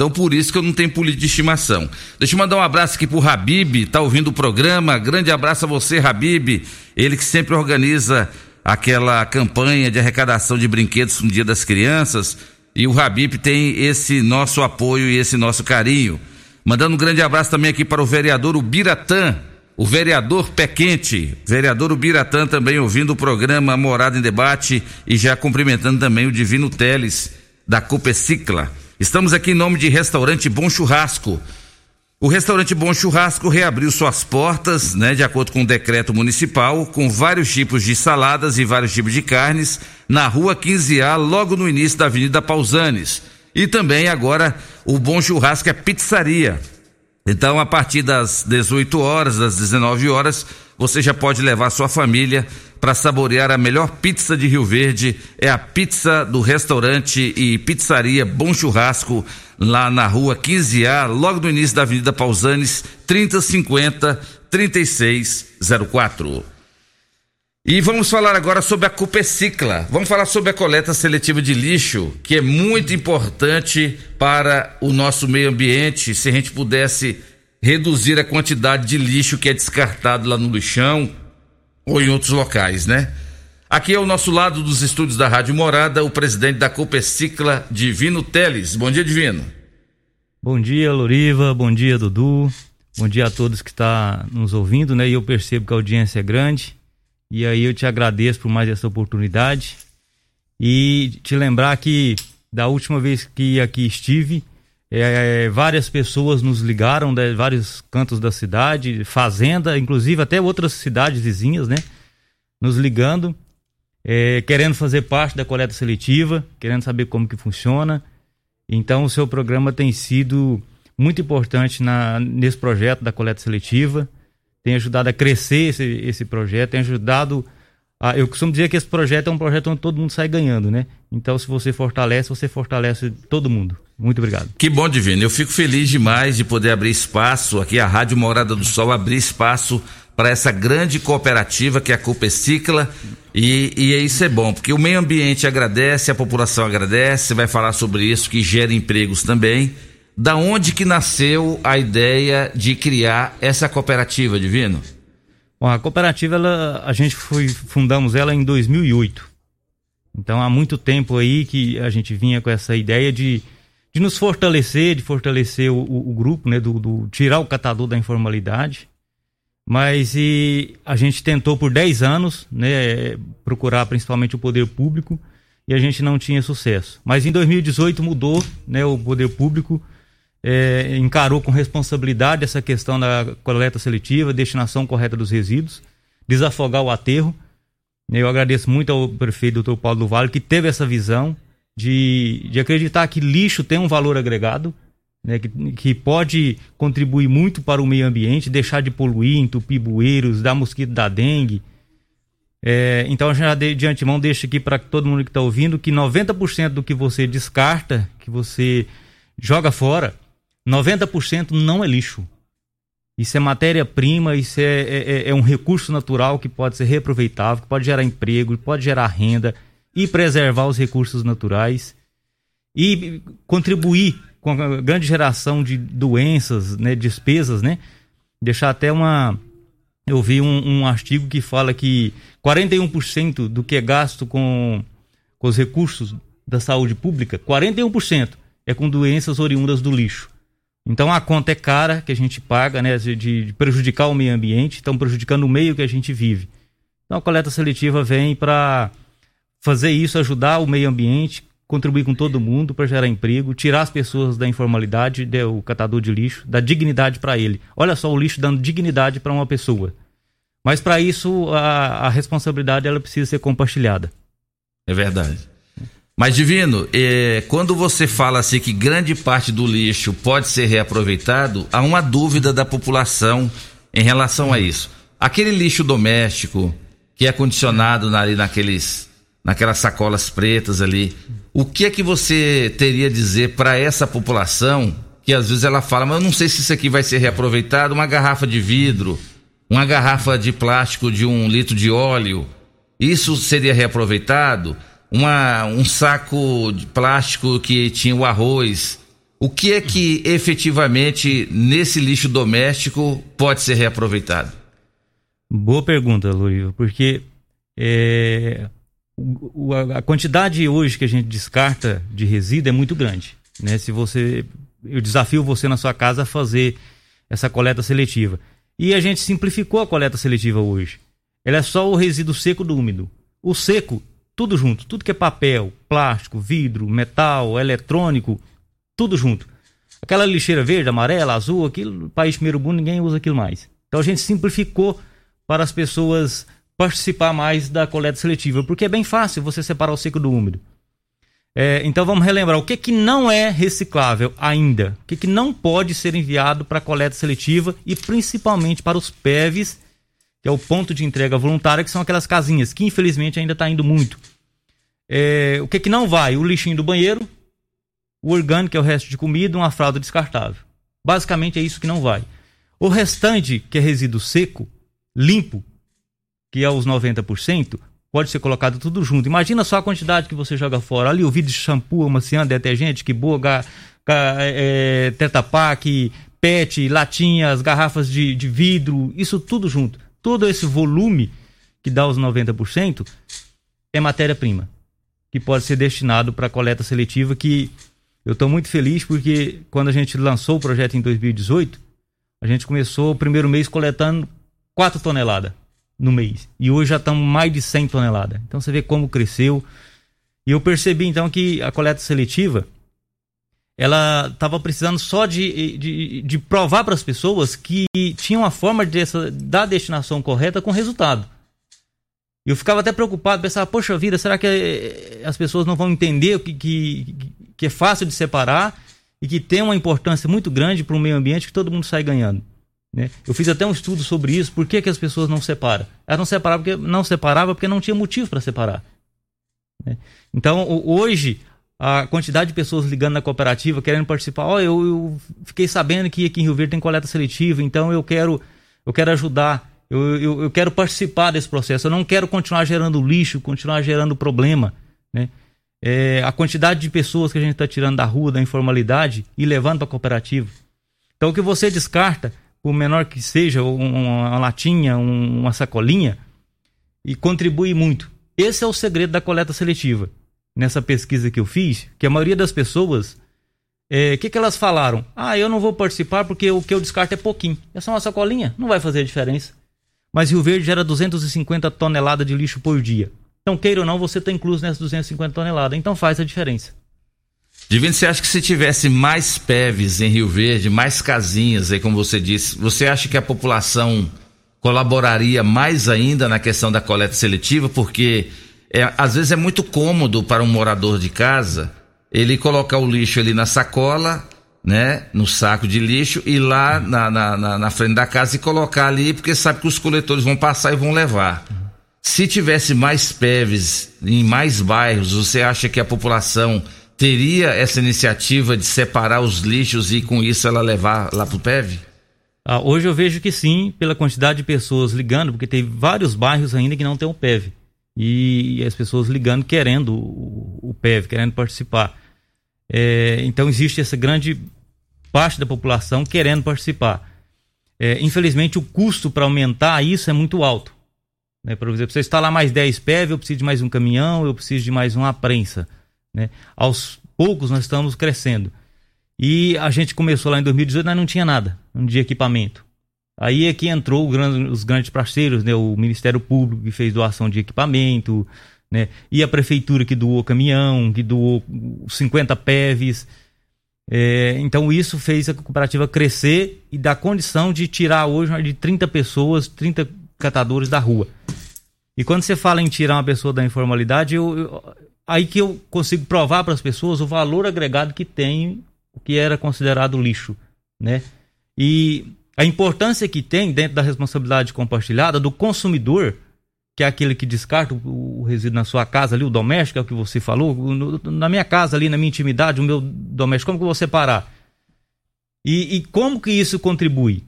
Então por isso que eu não tenho político de estimação. Deixa eu mandar um abraço aqui pro Habib, tá ouvindo o programa. Grande abraço a você, Habib. Ele que sempre organiza aquela campanha de arrecadação de brinquedos no Dia das Crianças. E o Habib tem esse nosso apoio e esse nosso carinho. Mandando um grande abraço também aqui para o vereador Ubiratã, o vereador Pé Quente, vereador Ubiratã também ouvindo o programa Morada em Debate e já cumprimentando também o Divino Teles da Copecicla. Estamos aqui em nome de Restaurante Bom Churrasco. O restaurante Bom Churrasco reabriu suas portas, né, de acordo com o decreto municipal, com vários tipos de saladas e vários tipos de carnes, na rua 15A, logo no início da Avenida Pausanes. E também agora o Bom Churrasco é pizzaria. Então, a partir das 18 horas, das 19 horas, você já pode levar sua família para saborear a melhor pizza de Rio Verde. É a pizza do restaurante e pizzaria Bom Churrasco lá na rua 15A, logo no início da Avenida Pausanes, 3050 3604. E vamos falar agora sobre a Cupecicla. Vamos falar sobre a coleta seletiva de lixo, que é muito importante para o nosso meio ambiente. Se a gente pudesse reduzir a quantidade de lixo que é descartado lá no lixão ou em outros locais, né? Aqui ao nosso lado dos estúdios da Rádio Morada, o presidente da Copecicla, Divino Teles. Bom dia, Divino. Bom dia, Loriva. Bom dia, Dudu. Bom dia a todos que estão tá nos ouvindo, né? E eu percebo que a audiência é grande. E aí eu te agradeço por mais essa oportunidade. E te lembrar que da última vez que aqui estive, é, várias pessoas nos ligaram de vários cantos da cidade, fazenda, inclusive até outras cidades vizinhas, né? Nos ligando é, querendo fazer parte da coleta seletiva, querendo saber como que funciona. Então, o seu programa tem sido muito importante na, nesse projeto da coleta seletiva, tem ajudado a crescer esse, esse projeto, tem ajudado a, eu costumo dizer que esse projeto é um projeto onde todo mundo sai ganhando, né? Então, se você fortalece, você fortalece todo mundo. Muito obrigado. Que bom, Divino. Eu fico feliz demais de poder abrir espaço aqui, a Rádio Morada do Sol, abrir espaço para essa grande cooperativa que é a Copecicla e, e isso é bom, porque o meio ambiente agradece, a população agradece, vai falar sobre isso, que gera empregos também. Da onde que nasceu a ideia de criar essa cooperativa, Divino? Bom, a cooperativa, ela, a gente foi, fundamos ela em 2008. Então, há muito tempo aí que a gente vinha com essa ideia de, de nos fortalecer, de fortalecer o, o, grupo, né, do, do, tirar o catador da informalidade mas e a gente tentou por 10 anos, né, procurar principalmente o poder público e a gente não tinha sucesso. Mas em 2018 mudou, né, o poder público é, encarou com responsabilidade essa questão da coleta seletiva, destinação correta dos resíduos, desafogar o aterro. Eu agradeço muito ao prefeito doutor Paulo do Vale que teve essa visão de, de acreditar que lixo tem um valor agregado, né, que, que, pode contribuir muito para o meio ambiente, deixar de poluir, entupir bueiros, dar mosquito da dengue. É, então, já de, de antemão deixo aqui para todo mundo que está ouvindo que 90% do que você descarta, que você joga fora, 90% não é lixo. Isso é matéria-prima, isso é, é, é, é um recurso natural que pode ser reaproveitável, que pode gerar emprego, pode gerar renda e preservar os recursos naturais. e contribuir com a grande geração de doenças, né, despesas, né? Deixar até uma eu vi um, um artigo que fala que 41% do que é gasto com, com os recursos da saúde pública, 41% é com doenças oriundas do lixo. Então a conta é cara que a gente paga, né, de, prejudicar o meio ambiente, estão prejudicando o meio que a gente vive. Então a coleta seletiva vem para fazer isso, ajudar o meio ambiente, contribuir com todo mundo para gerar emprego, tirar as pessoas da informalidade, o catador de lixo, dar dignidade para ele. Olha só o lixo dando dignidade para uma pessoa. Mas para isso a, a, responsabilidade ela precisa ser compartilhada. É verdade. Mas divino, é, quando você fala assim que grande parte do lixo pode ser reaproveitado, há uma dúvida da população em relação a isso. Aquele lixo doméstico que é condicionado ali naqueles naquelas sacolas pretas ali. O que é que você teria a dizer para essa população que às vezes ela fala, mas eu não sei se isso aqui vai ser reaproveitado, uma garrafa de vidro, uma garrafa de plástico de um litro de óleo, isso seria reaproveitado? Uma, um saco de plástico que tinha o arroz. O que é que efetivamente nesse lixo doméstico pode ser reaproveitado? Boa pergunta, Luiz, porque é, o, a quantidade hoje que a gente descarta de resíduo é muito grande. Né? Se você, eu desafio você na sua casa a fazer essa coleta seletiva. E a gente simplificou a coleta seletiva hoje. Ela é só o resíduo seco do úmido. O seco, tudo junto, tudo que é papel, plástico, vidro, metal, eletrônico, tudo junto. Aquela lixeira verde, amarela, azul, aquilo, país primeiro mundo, ninguém usa aquilo mais. Então a gente simplificou para as pessoas participar mais da coleta seletiva, porque é bem fácil você separar o seco do úmido. É, então vamos relembrar o que, que não é reciclável ainda, o que, que não pode ser enviado para coleta seletiva e principalmente para os PEVs, que é o ponto de entrega voluntária, que são aquelas casinhas que infelizmente ainda está indo muito. É, o que, que não vai? O lixinho do banheiro, o orgânico, que é o resto de comida, uma fralda descartável. Basicamente é isso que não vai. O restante, que é resíduo seco, limpo, que é os 90%, pode ser colocado tudo junto. Imagina só a quantidade que você joga fora. Ali o vidro de shampoo, amaciante, detergente, que boa, ga, ga, é, tetapac, pet, latinhas, garrafas de, de vidro, isso tudo junto. Todo esse volume que dá os 90% é matéria-prima, que pode ser destinado para coleta seletiva, que eu estou muito feliz porque quando a gente lançou o projeto em 2018, a gente começou o primeiro mês coletando 4 toneladas no mês. E hoje já estamos mais de 100 toneladas. Então você vê como cresceu. E eu percebi então que a coleta seletiva ela estava precisando só de, de, de provar para as pessoas que tinha uma forma de essa, da destinação correta com resultado. Eu ficava até preocupado, pensava, poxa vida, será que eh, as pessoas não vão entender que, que, que é fácil de separar e que tem uma importância muito grande para o meio ambiente que todo mundo sai ganhando? Né? Eu fiz até um estudo sobre isso, por que, que as pessoas não separam? Elas não separavam porque não separava porque não tinha motivo para separar. Né? Então, hoje, a quantidade de pessoas ligando na cooperativa querendo participar, ó, oh, eu, eu, fiquei sabendo que aqui em Rio Verde tem coleta seletiva, então eu quero, eu quero ajudar, eu, eu, eu quero participar desse processo, eu não quero continuar gerando lixo, continuar gerando problema. Né? É, a quantidade de pessoas que a gente está tirando da rua, da informalidade e levando para a cooperativa. Então, o que você descarta, por menor que seja, uma latinha, uma sacolinha, e contribui muito. Esse é o segredo da coleta seletiva. Nessa pesquisa que eu fiz, que a maioria das pessoas, o é, que, que elas falaram? Ah, eu não vou participar porque o que eu descarto é pouquinho. É só uma sacolinha, não vai fazer diferença. Mas Rio Verde gera 250 toneladas de lixo por dia. Então, queira ou não, você está incluso nessas 250 toneladas. Então faz a diferença. Divino, você acha que se tivesse mais PEVs em Rio Verde, mais casinhas aí, como você disse, você acha que a população colaboraria mais ainda na questão da coleta seletiva? Porque é, às vezes é muito cômodo para um morador de casa ele colocar o lixo ali na sacola, né, no saco de lixo e lá na, na, na, na frente da casa e colocar ali, porque sabe que os coletores vão passar e vão levar. Se tivesse mais PEVs em mais bairros, você acha que a população teria essa iniciativa de separar os lixos e com isso ela levar lá para o PEV? Ah, hoje eu vejo que sim, pela quantidade de pessoas ligando, porque tem vários bairros ainda que não tem o PEV. E, as pessoas ligando querendo o, o PEV, querendo participar. É, então existe essa grande parte da população querendo participar. É, infelizmente o custo para aumentar isso é muito alto. Né? Por exemplo, você instalar mais 10 PEV, eu preciso de mais um caminhão, eu preciso de mais uma prensa. Né? Aos poucos nós estamos crescendo. E a gente começou lá em 2018, nós não tinha nada de equipamento. Aí é que entrou grande, os grandes parceiros, né? o Ministério Público que fez doação de equipamento, né? e a Prefeitura que doou caminhão, que doou 50 PEVs. É, então isso fez a cooperativa crescer e dar condição de tirar hoje de 30 pessoas, 30 catadores da rua. E quando você fala em tirar uma pessoa da informalidade, eu, eu, aí que eu consigo provar para as pessoas o valor agregado que tem o que era considerado lixo, né? E a importância que tem dentro da responsabilidade compartilhada do consumidor, que é aquele que descarta o, o resíduo na sua casa ali, o doméstico, é o que você falou, no, na minha casa ali, na minha intimidade, o meu doméstico, como que eu vou separar? E, e como que isso contribui?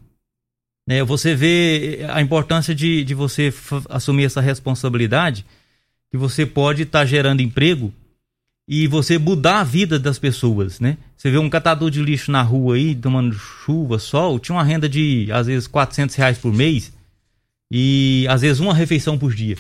É, você vê a importância de, de você assumir essa responsabilidade, que você pode estar tá gerando emprego e você mudar a vida das pessoas, né? Você vê um catador de lixo na rua aí, tomando chuva, sol, tinha uma renda de, às vezes, 400 reais por mês e, às vezes, uma refeição por dia.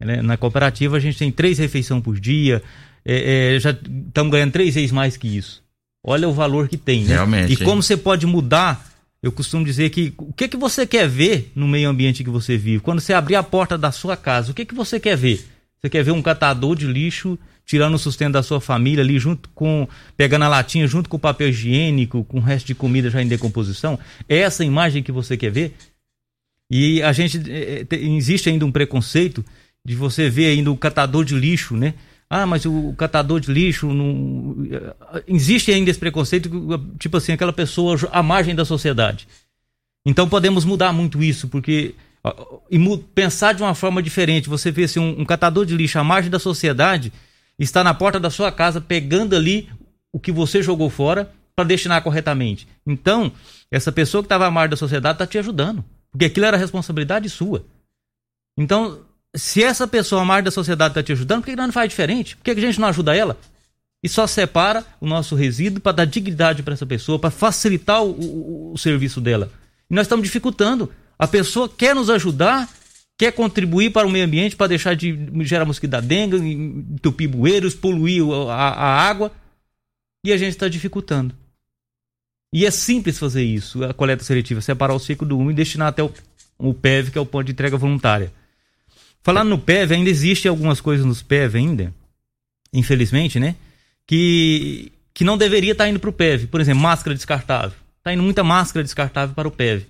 Né? Na cooperativa, a gente tem três refeições por dia, é, é, já estamos ganhando três vezes mais que isso. Olha o valor que tem, né? Realmente, e como você pode mudar, eu costumo dizer que o que, que você quer ver no meio ambiente que você vive? Quando você abrir a porta da sua casa, o que, que você quer ver? Você quer ver um catador de lixo tirando o sustento da sua família ali, junto com. pegando a latinha junto com o papel higiênico, com o resto de comida já em decomposição? É essa imagem que você quer ver? E a gente. É, existe ainda um preconceito de você ver ainda o catador de lixo, né? Ah, mas o, catador de lixo não. Existe ainda esse preconceito, tipo assim, aquela pessoa à margem da sociedade. Então podemos mudar muito isso, porque e pensar de uma forma diferente. Você vê assim, um, um, catador de lixo à margem da sociedade está na porta da sua casa pegando ali o que você jogou fora para destinar corretamente. Então, essa pessoa que estava à margem da sociedade está te ajudando, porque aquilo era responsabilidade sua. Então, se essa pessoa à margem da sociedade está te ajudando, por que, não faz diferente? Por que, que a gente não ajuda ela? E só separa o nosso resíduo para dar dignidade para essa pessoa, para facilitar o, o, o serviço dela. E nós estamos dificultando. A pessoa quer nos ajudar, quer contribuir para o meio ambiente, para deixar de gerar mosquito da dengue, entupir bueiros, poluir a, a água, e a gente está dificultando. E é simples fazer isso, a coleta seletiva, separar o ciclo do úmido e destinar até o, o PEV, que é o ponto de entrega voluntária. Falando no PEV, ainda existe algumas coisas nos PEV ainda, infelizmente, né? Que, que não deveria estar tá indo para o PEV. Por exemplo, máscara descartável. Está indo muita máscara descartável para o PEV.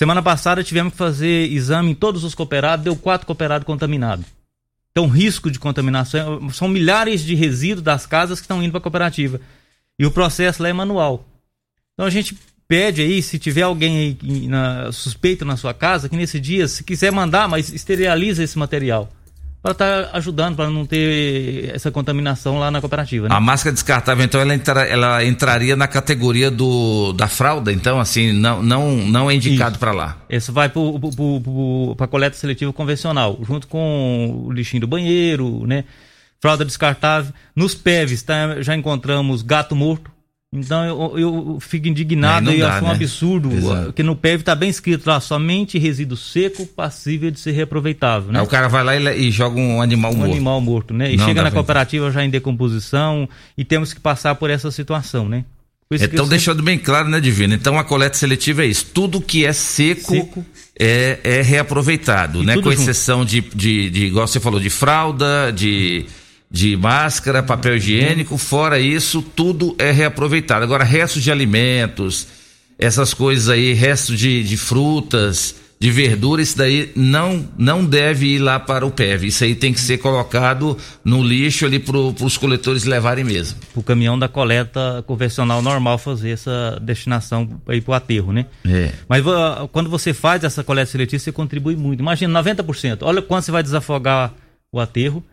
Semana passada tivemos que fazer exame em todos os cooperados, deu quatro cooperados contaminados. Então, risco de contaminação, são milhares de resíduos das casas que estão indo para a cooperativa. E o processo lá é manual. Então, a gente pede aí, se tiver alguém aí na, suspeito na sua casa, que nesse dia, se quiser mandar, mas esteriliza esse material para estar tá ajudando, para não ter essa contaminação lá na cooperativa. Né? A máscara descartável, então, ela, entra, ela entraria na categoria do, da fralda, então, assim, não, não, não é indicado para lá. Isso vai para a coleta seletiva convencional, junto com o lixinho do banheiro, né? Fralda descartável. Nos PEVs, tá, já encontramos gato morto, então eu, eu fico indignado e acho um né? absurdo Exato. que no PEV está bem escrito lá, somente resíduo seco passível de ser reaproveitável. Né? Aí o cara vai lá e, e joga um animal um morto. Um animal morto, né? E não chega na cooperativa já em decomposição e temos que passar por essa situação, né? Então, sempre... deixando bem claro, né, Divino? Então, a coleta seletiva é isso. Tudo que é seco, seco. É, é reaproveitado, e né? Com exceção de, de, de, igual você falou, de fralda, de de máscara, papel higiênico, fora isso, tudo é reaproveitado. Agora, restos de alimentos, essas coisas aí, restos de, de frutas, de verdura, isso daí não, não deve ir lá para o PEV. Isso aí tem que ser colocado no lixo ali para os coletores levarem mesmo. O caminhão da coleta convencional normal fazer essa destinação aí para o aterro, né? É. Mas quando você faz essa coleta seletiva, você contribui muito. Imagina, 90%. Olha quanto você vai desafogar o aterro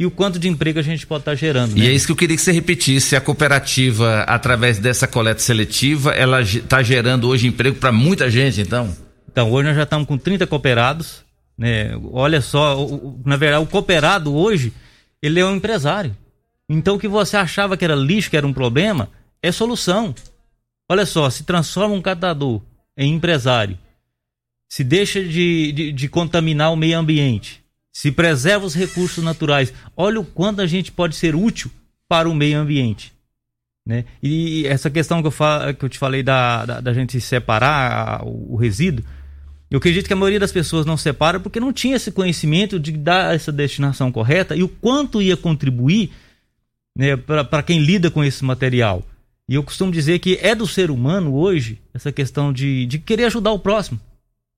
e o quanto de emprego a gente pode estar tá gerando. Né? E é isso que eu queria que você repetisse. A cooperativa, através dessa coleta seletiva, ela está gerando hoje emprego para muita gente, então? Então, hoje nós já estamos com 30 cooperados. Né? Olha só, na verdade, o cooperado hoje, ele é um empresário. Então o que você achava que era lixo, que era um problema, é solução. Olha só, se transforma um catador em empresário, se deixa de, de, de contaminar o meio ambiente, se preserva os recursos naturais. Olha o quanto a gente pode ser útil para o meio ambiente. Né? E essa questão que eu, falo, que eu te falei da, da, da gente separar o, o, resíduo, eu acredito que a maioria das pessoas não separa porque não tinha esse conhecimento de dar essa destinação correta e o quanto ia contribuir né, para quem lida com esse material. E eu costumo dizer que é do ser humano hoje essa questão de, de querer ajudar o próximo.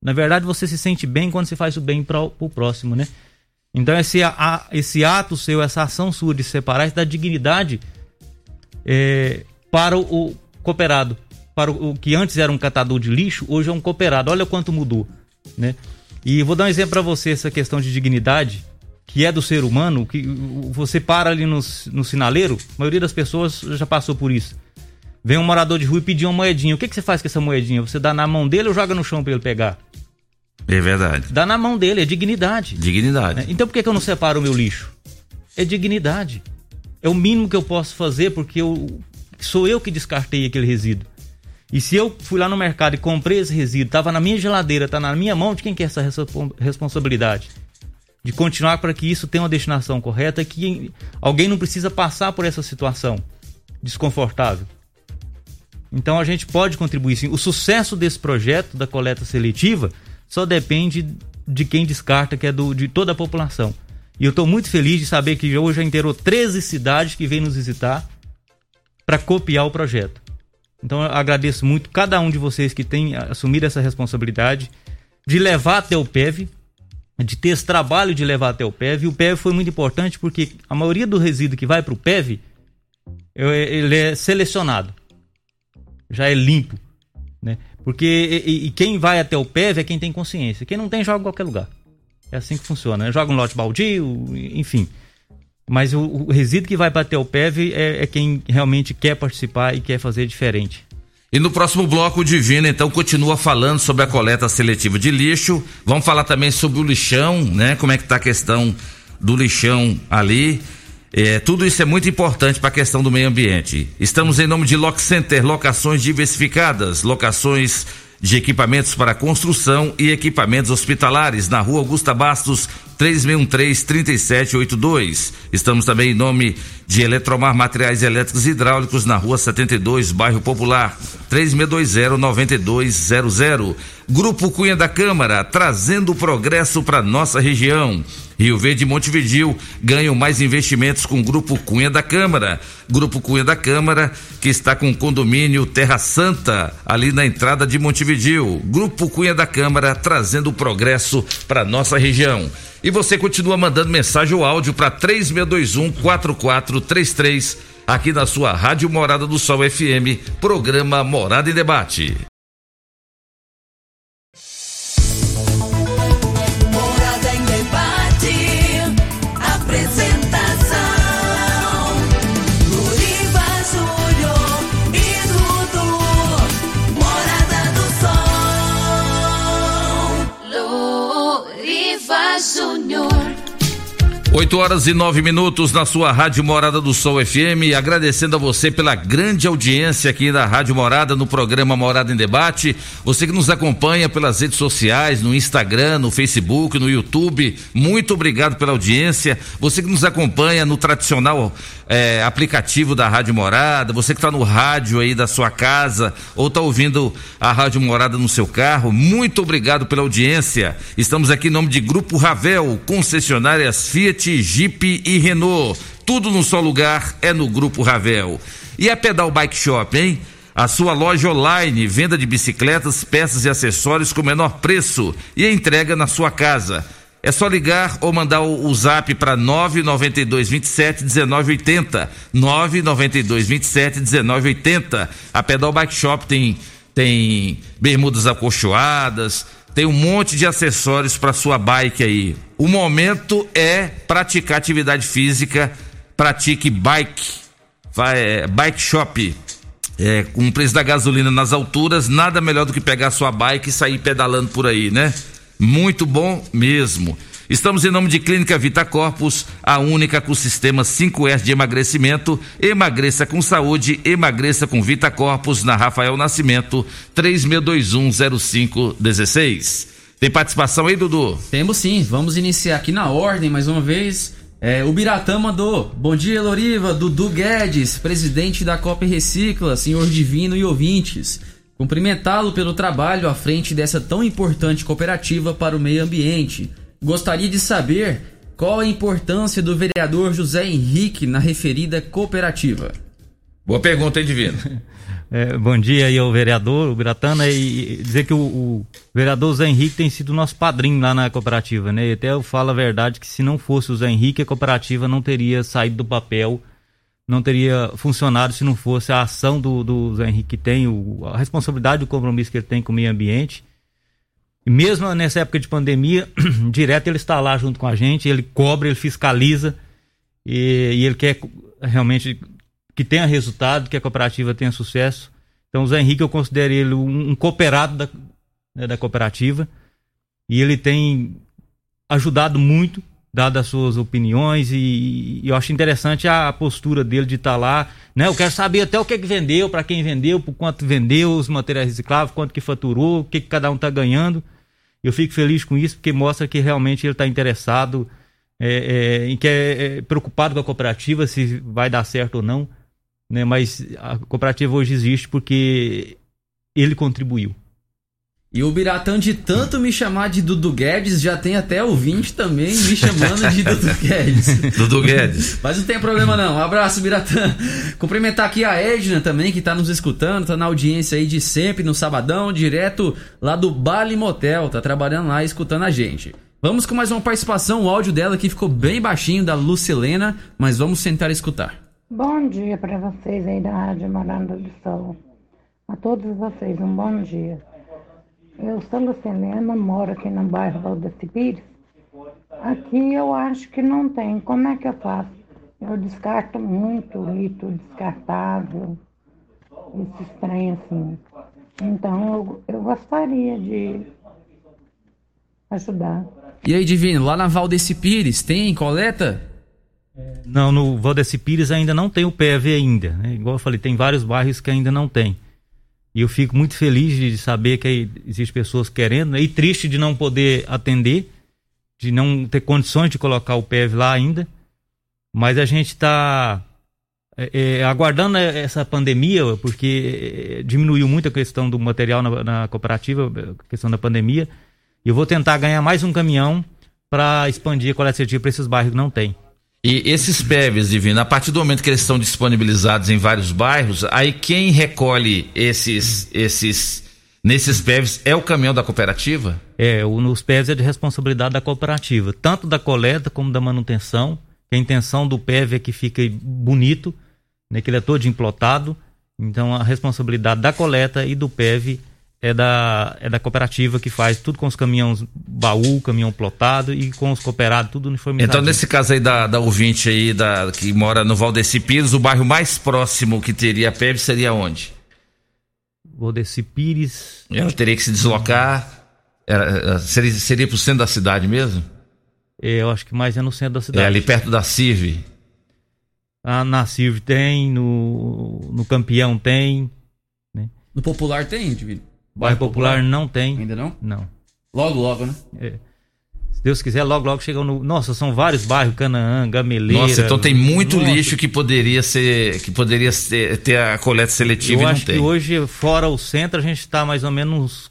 Na verdade, você se sente bem quando você faz o bem para o próximo, né? Então, esse, a, esse ato seu, essa ação sua de separar, isso dá dignidade é, para o, o, cooperado. Para o, o, que antes era um catador de lixo, hoje é um cooperado. Olha quanto mudou, né? E vou dar um exemplo para você, essa questão de dignidade, que é do ser humano, que você para ali no, no sinaleiro, a maioria das pessoas já passou por isso. Vem um morador de rua e pedir uma moedinha. O que, que você faz com essa moedinha? Você dá na mão dele ou joga no chão para ele pegar? É verdade. Dá na mão dele, é dignidade. Dignidade. Né? Então por que, que eu não separo o meu lixo? É dignidade. É o mínimo que eu posso fazer porque eu, sou eu que descartei aquele resíduo. E se eu fui lá no mercado e comprei esse resíduo, estava na minha geladeira, está na minha mão, de quem que é essa responsabilidade? De continuar para que isso tenha uma destinação correta, que alguém não precisa passar por essa situação desconfortável. Então a gente pode contribuir sim. O sucesso desse projeto da coleta seletiva só depende de quem descarta, que é do, de toda a população. E eu estou muito feliz de saber que hoje já inteirou 13 cidades que vêm nos visitar para copiar o projeto. Então eu agradeço muito cada um de vocês que tem assumido essa responsabilidade de levar até o PEV, de ter esse trabalho de levar até o PEV. E o PEV foi muito importante porque a maioria do resíduo que vai para o PEV, ele é selecionado, já é limpo, né? Porque e, e quem vai até o PEV é quem tem consciência. Quem não tem, joga em qualquer lugar. É assim que funciona. Joga um lote baldio, enfim. Mas o, o resíduo que vai bater o PEV é, é, quem realmente quer participar e quer fazer diferente. E no próximo bloco, o Divino, então, continua falando sobre a coleta seletiva de lixo. Vamos falar também sobre o lixão, né? Como é que tá a questão do lixão ali. É, tudo isso é muito importante para a questão do meio ambiente. Estamos em nome de Lock Center, locações diversificadas, locações de equipamentos para construção e equipamentos hospitalares na rua Augusta Bastos, 3613-3782. Estamos também em nome de Eletromar Materiais Elétricos e Hidráulicos na rua 72, bairro Popular, 3620-9200. Grupo Cunha da Câmara, trazendo progresso para nossa região. Rio Verde e Montevidil ganham mais investimentos com o Grupo Cunha da Câmara. Grupo Cunha da Câmara, que está com o condomínio Terra Santa, ali na entrada de Montevidil. Grupo Cunha da Câmara, trazendo progresso para nossa região. E você continua mandando mensagem ou áudio para 3621 4433 aqui na sua Rádio Morada do Sol FM, programa Morada e Debate. 8 horas e nove minutos na sua Rádio Morada do Sol FM, agradecendo a você pela grande audiência aqui da Rádio Morada no programa Morada em Debate. Você que nos acompanha pelas redes sociais, no Instagram, no Facebook, no YouTube, muito obrigado pela audiência. Você que nos acompanha no tradicional é, aplicativo da Rádio Morada, você que está no rádio aí da sua casa ou está ouvindo a Rádio Morada no seu carro, muito obrigado pela audiência. Estamos aqui em nome de Grupo Ravel, concessionárias Fiat, Jeep e Renault. Tudo num só lugar é no Grupo Ravel. E a Pedal Bike Shop, hein? A sua loja online, venda de bicicletas, peças e acessórios com menor preço e entrega na sua casa. É só ligar ou mandar o, o zap para 992 27 1980. 992 27 1980. A Pedal Bike Shop tem, tem bermudas acolchoadas, tem um monte de acessórios para sua bike aí. O momento é praticar atividade física. Pratique bike. Vai, é, bike Shop. É, com o preço da gasolina nas alturas, nada melhor do que pegar sua bike e sair pedalando por aí, né? Muito bom mesmo. Estamos em nome de Clínica Vita Corpus, a única com sistema 5S de emagrecimento. Emagreça com saúde, emagreça com Vita Corpus na Rafael Nascimento, 36210516. Tem participação aí, Dudu? Temos sim. Vamos iniciar aqui na ordem mais uma vez. É, o Biratã mandou. Bom dia, Loriva. Dudu Guedes, presidente da Copa Recicla, senhor divino e ouvintes. Cumprimentá-lo pelo trabalho à frente dessa tão importante cooperativa para o meio ambiente. Gostaria de saber qual a importância do vereador José Henrique na referida cooperativa. Boa pergunta, hein, Divino? <laughs> É, bom dia aí ao vereador, o Biratana, e dizer que o, o, vereador Zé Henrique tem sido nosso padrinho lá na cooperativa, né? E até eu falo a verdade que se não fosse o Zé Henrique, a cooperativa não teria saído do papel, não teria funcionado se não fosse a ação do, do Zé Henrique que tem, o, a responsabilidade, o compromisso que ele tem com o meio ambiente. Mesmo nessa época de pandemia, <clears throat> direto ele está lá junto com a gente, ele cobra, ele fiscaliza e, e ele quer realmente que tenha resultado, que a cooperativa tenha sucesso. Então, o Zé Henrique, eu considero ele um, um cooperado da, né, da cooperativa e ele tem ajudado muito, dado as suas opiniões e, e eu acho interessante a, a, postura dele de estar tá lá, né? Eu quero saber até o que, é que vendeu, para quem vendeu, por quanto vendeu os materiais recicláveis, quanto que faturou, o que, que cada um está ganhando. Eu fico feliz com isso porque mostra que realmente ele está interessado, é, é, em que é, é preocupado com a cooperativa, se vai dar certo ou não né? Mas a cooperativa hoje existe porque ele contribuiu. E o Biratã, de tanto me chamar de Dudu Guedes, já tem até ouvinte também me chamando de Dudu <laughs> Guedes. Dudu Guedes. Mas não tem problema não. Um abraço, Biratã. Cumprimentar aqui a Edna também, que tá nos escutando, tá na audiência aí de sempre, no sabadão, direto lá do Bali Motel. Tá trabalhando lá, escutando a gente. Vamos com mais uma participação. O áudio dela aqui ficou bem baixinho, da Lucilena, mas vamos tentar escutar. Bom dia para vocês aí da Rádio Moranda do Sol. A todos vocês, um bom dia. Eu sou Lucilena, moro aqui no bairro Valdeci Pires. Aqui eu acho que não tem. Como é que eu faço? Eu descarto muito lixo descartável, esses trem assim. Então eu, eu gostaria de ajudar. E aí, Divino, lá na Valdeci Pires tem coleta? Não, no Valdeci Pires ainda não tem o PV ainda. Né? Igual eu falei, tem vários bairros que ainda não tem. E eu fico muito feliz de saber que existem pessoas querendo, né? e triste de não poder atender, de não ter condições de colocar o PV lá ainda. Mas a gente está é, é, aguardando essa pandemia, porque é, diminuiu muito a questão do material na, na cooperativa, a questão da pandemia. E eu vou tentar ganhar mais um caminhão para expandir a coleta para esses bairros que não tem. E esses PEVs, Divino, a partir do momento que eles estão disponibilizados em vários bairros, aí quem recolhe esses, esses nesses PEVs é o caminhão da cooperativa? É, o, nos PEVs é de responsabilidade da cooperativa, tanto da coleta como da manutenção. A intenção do PEV é que fique bonito, né, que ele é todo implotado. Então a responsabilidade da coleta e do PEV é da, é da cooperativa que faz tudo com os caminhões baú, caminhão plotado e com os cooperados, tudo uniformizado. Então, nesse caso aí da, da ouvinte aí, da, que mora no Valdeci Pires, o bairro mais próximo que teria a PEB seria onde? Valdeci Pires. Ela teria que se deslocar. Era, seria, seria pro centro da cidade mesmo? É, eu acho que mais é no centro da cidade. É ali perto da CIV. Ah, na CIV tem, no, no Campeão tem. Né? No Popular tem, Divino? Bairro Popular, Popular não tem. Ainda não? Não. Logo, logo, né? É. Se Deus quiser, logo, logo chegam no. Nossa, são vários bairros, Canaã, Gameleira. Nossa, então tem muito Nossa. lixo que poderia ser. que poderia ser, ter a coleta seletiva Eu e não acho tem. que hoje, fora o centro, a gente está mais ou menos uns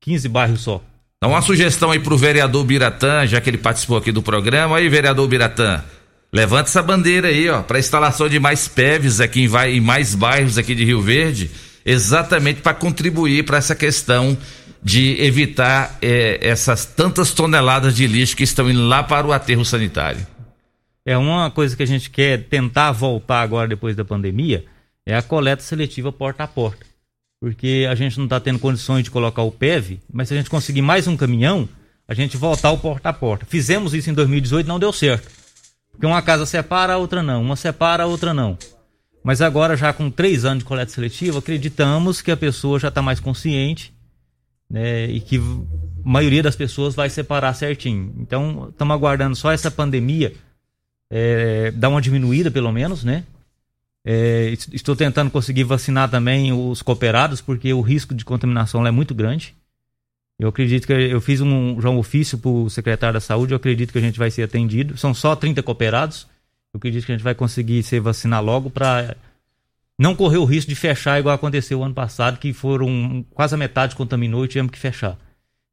15 bairros só. Então, uma sugestão aí pro vereador Biratã, já que ele participou aqui do programa. Aí, vereador Biratã, levanta essa bandeira aí, ó, para instalação de mais PEVs aqui em, em mais bairros aqui de Rio Verde exatamente para contribuir para essa questão de evitar é, essas tantas toneladas de lixo que estão indo lá para o aterro sanitário. É uma coisa que a gente quer tentar voltar agora depois da pandemia é a coleta seletiva porta a porta. Porque a gente não está tendo condições de colocar o PEV, mas se a gente conseguir mais um caminhão, a gente voltar o porta a porta. Fizemos isso em 2018, não deu certo. Porque uma casa separa, a outra não. Uma separa, a outra não. Mas agora, já com três anos de coleta seletiva, acreditamos que a pessoa já está mais consciente né, e que maioria das pessoas vai separar certinho. Então, estamos aguardando só essa pandemia é, dar uma diminuída, pelo menos, né? É, estou tentando conseguir vacinar também os cooperados, porque o risco de contaminação é muito grande. Eu acredito que eu fiz um, já um ofício para o secretário da saúde, eu acredito que a gente vai ser atendido. São só 30 cooperados. Eu acredito que a gente vai conseguir se vacinar logo para não correr o risco de fechar igual aconteceu o ano passado, que foram quase a metade contaminou e tivemos que fechar.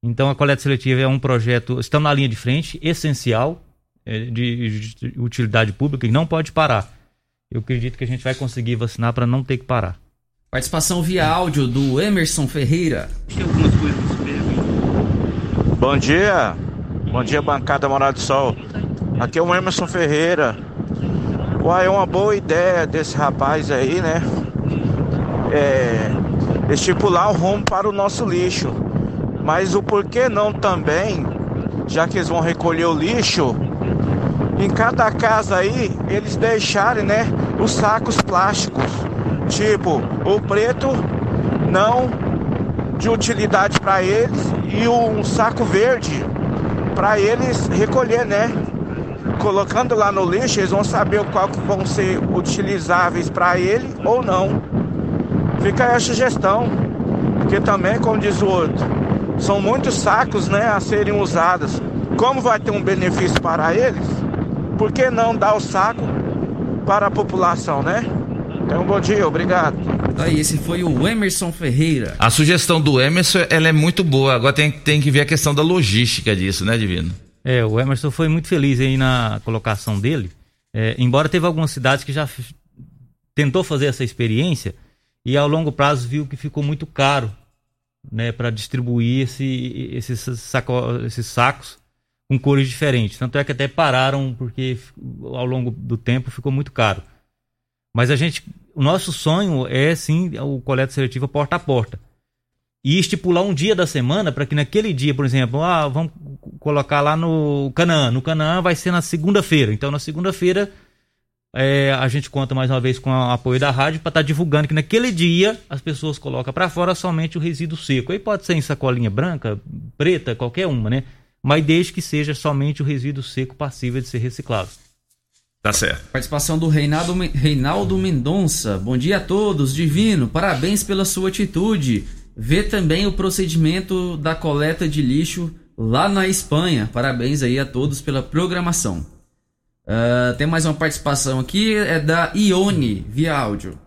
Então a coleta seletiva é um projeto, estamos na linha de frente, essencial, é, de, de utilidade pública e não pode parar. Eu acredito que a gente vai conseguir vacinar para não ter que parar. Participação via áudio do Emerson Ferreira. Bom dia, bom dia bancada Morada do Sol. Aqui é o Emerson Ferreira. Uai, é uma boa ideia desse rapaz aí, né? É, estipular o rumo para o nosso lixo. Mas o porquê não também, já que eles vão recolher o lixo, em cada casa aí eles deixarem, né, os sacos plásticos, tipo o preto não de utilidade para eles e um saco verde para eles recolher, né? Colocando lá no lixo, eles vão saber qual que vão ser utilizáveis para ele ou não. Fica aí a sugestão, porque também, como diz o outro, são muitos sacos, né, a serem usados. Como vai ter um benefício para eles? por que não dar o saco para a população, né? Então, bom dia, obrigado. Aí, esse foi o Emerson Ferreira. A sugestão do Emerson, ela é muito boa. Agora tem, tem que ver a questão da logística disso, né, Divino? É, o Emerson foi muito feliz aí na colocação dele. É, embora teve algumas cidades que já tentou fazer essa experiência e ao longo prazo viu que ficou muito caro, né, para distribuir esse, esses, saco, esses sacos com cores diferentes. Tanto é que até pararam porque ao longo do tempo ficou muito caro. Mas a gente, o nosso sonho é sim o coleta seletiva porta a porta. E estipular um dia da semana para que naquele dia, por exemplo, ah, vamos colocar lá no Canaã. No Canaã vai ser na segunda-feira. Então na segunda-feira é, a gente conta mais uma vez com o apoio da rádio para estar tá divulgando que naquele dia as pessoas colocam para fora somente o resíduo seco. Aí pode ser em sacolinha branca, preta, qualquer uma, né? mas desde que seja somente o resíduo seco passível de ser reciclado. Tá certo. Participação do Reinaldo, Reinaldo Mendonça. Bom dia a todos, divino. Parabéns pela sua atitude. Vê também o procedimento da coleta de lixo lá na Espanha. Parabéns aí a todos pela programação. Uh, tem mais uma participação aqui, é da Ione, via áudio.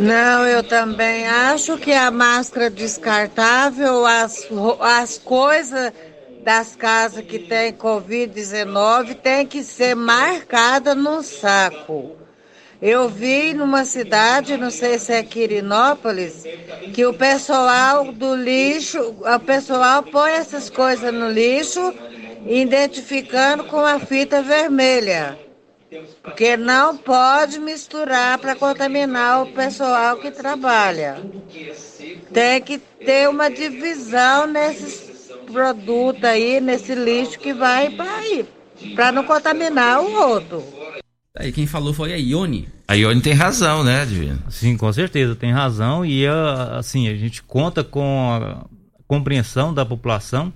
Não, eu também acho que a máscara descartável, as, as coisas das casas que tem Covid-19 tem que ser marcada no saco. Eu vi numa cidade, não sei se é Quirinópolis, que o pessoal do lixo, o pessoal põe essas coisas no lixo, identificando com a fita vermelha. Porque não pode misturar para contaminar o pessoal que trabalha. Tem que ter uma divisão nesses produto aí nesse lixo que vai para aí, para não contaminar o outro. Aí quem falou foi a Ione. A Ione tem razão, né, Divino? Sim, com certeza, tem razão. E assim, a gente conta com a compreensão da população.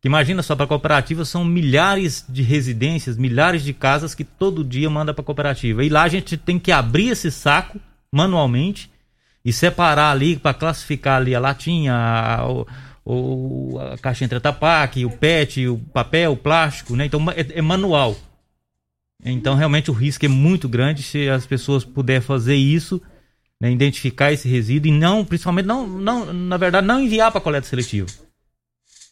Que imagina só, para a cooperativa são milhares de residências, milhares de casas que todo dia manda para a cooperativa. E lá a gente tem que abrir esse saco manualmente e separar ali para classificar ali a latinha, a, ou a caixinha Tratapac, o PET, o papel, o plástico, né? Então é, é, manual. Então realmente o risco é muito grande se as pessoas puderem fazer isso, né? identificar esse resíduo e não, principalmente não, não na verdade não enviar para coleta seletiva,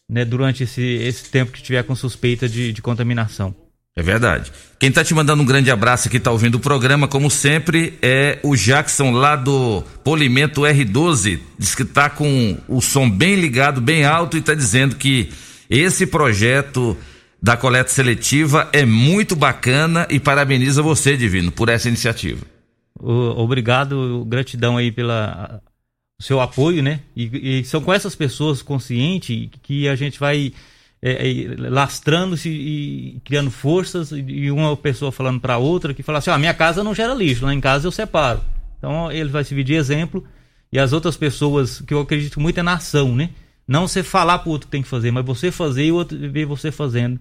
né? Durante esse, esse tempo que tiver com suspeita de, de contaminação. É verdade. Quem tá te mandando um grande abraço aqui, tá ouvindo o programa, como sempre, é o Jackson lá do Polimento R12. Diz que tá com o som bem ligado, bem alto e tá dizendo que esse projeto da coleta seletiva é muito bacana e parabeniza você, Divino, por essa iniciativa. Obrigado, gratidão aí pela seu apoio, né? E, e são com essas pessoas conscientes que a gente vai é, é, lastrando-se e criando forças e uma pessoa falando para outra que fala assim, ah, minha casa não gera lixo, lá em casa eu separo. Então ele vai servir de exemplo e as outras pessoas que eu acredito muito é na ação, né? Não você falar pro outro que tem que fazer, mas você fazer e o outro ver você fazendo.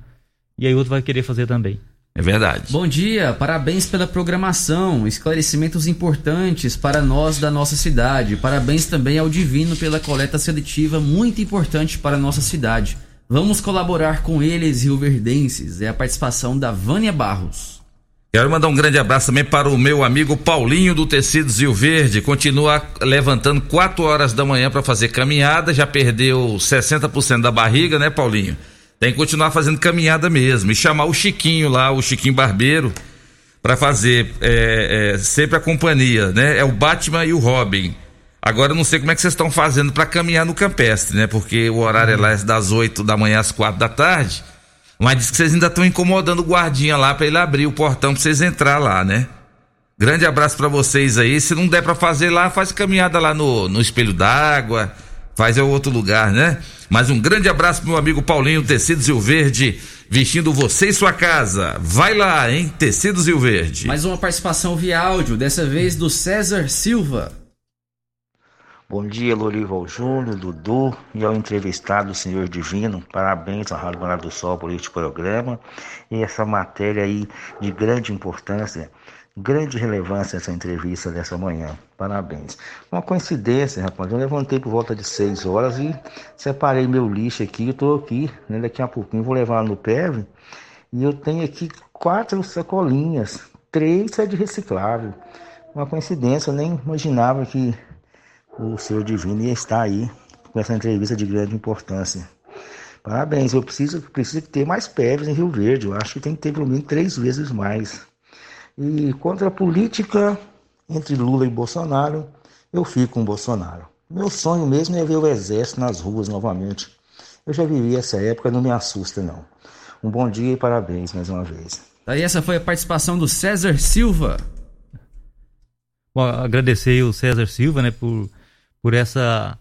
E aí o outro vai querer fazer também. É verdade. Bom dia, parabéns pela programação, esclarecimentos importantes para nós da nossa cidade. Parabéns também ao Divino pela coleta seletiva, muito importante para a nossa cidade. Vamos colaborar com eles, rioverdenses. É a participação da Vânia Barros. Quero mandar um grande abraço também para o meu amigo Paulinho do Tecidos Rio Verde. Continua levantando 4 horas da manhã para fazer caminhada, já perdeu 60% da barriga, né, Paulinho? Tem que continuar fazendo caminhada mesmo. E chamar o Chiquinho lá, o Chiquinho Barbeiro, para fazer é, é, sempre a companhia, né? É o Batman e o Robin. Agora eu não sei como é que vocês estão fazendo para caminhar no campestre, né? Porque o horário é lá é das 8 da manhã às quatro da tarde. Mas diz que vocês ainda estão incomodando o guardinha lá para ele abrir o portão para vocês entrar lá, né? Grande abraço para vocês aí. Se não der para fazer lá, faz caminhada lá no, no espelho d'água, faz em outro lugar, né? Mas um grande abraço pro meu amigo Paulinho Tecidos Rio Verde, vestindo você e sua casa. Vai lá, hein? Tecidos Rio Verde. Mais uma participação via áudio, dessa vez do César Silva. Bom dia, Lorival Júnior, Dudu e ao entrevistado, senhor Divino. Parabéns à Rádio Morada do Sol por este programa e essa matéria aí de grande importância, grande relevância essa entrevista dessa manhã. Parabéns. Uma coincidência, rapaz. Eu levantei por volta de 6 horas e separei meu lixo aqui. Tô aqui, né? Daqui a pouquinho vou levar no PEV e eu tenho aqui quatro sacolinhas. Três é de reciclável. Uma coincidência, eu nem imaginava que o Senhor Divino ia estar aí com essa entrevista de grande importância. Parabéns, eu preciso, preciso ter mais PEVs em Rio Verde, eu acho que tem que ter pelo menos três vezes mais. E contra a política entre Lula e Bolsonaro, eu fico com Bolsonaro. Meu sonho mesmo é ver o exército nas ruas novamente. Eu já vivi essa época, não me assusta não. Um bom dia e parabéns mais uma vez. Aí essa foi a participação do César Silva. Bom, agradecer o César Silva, né, por por essa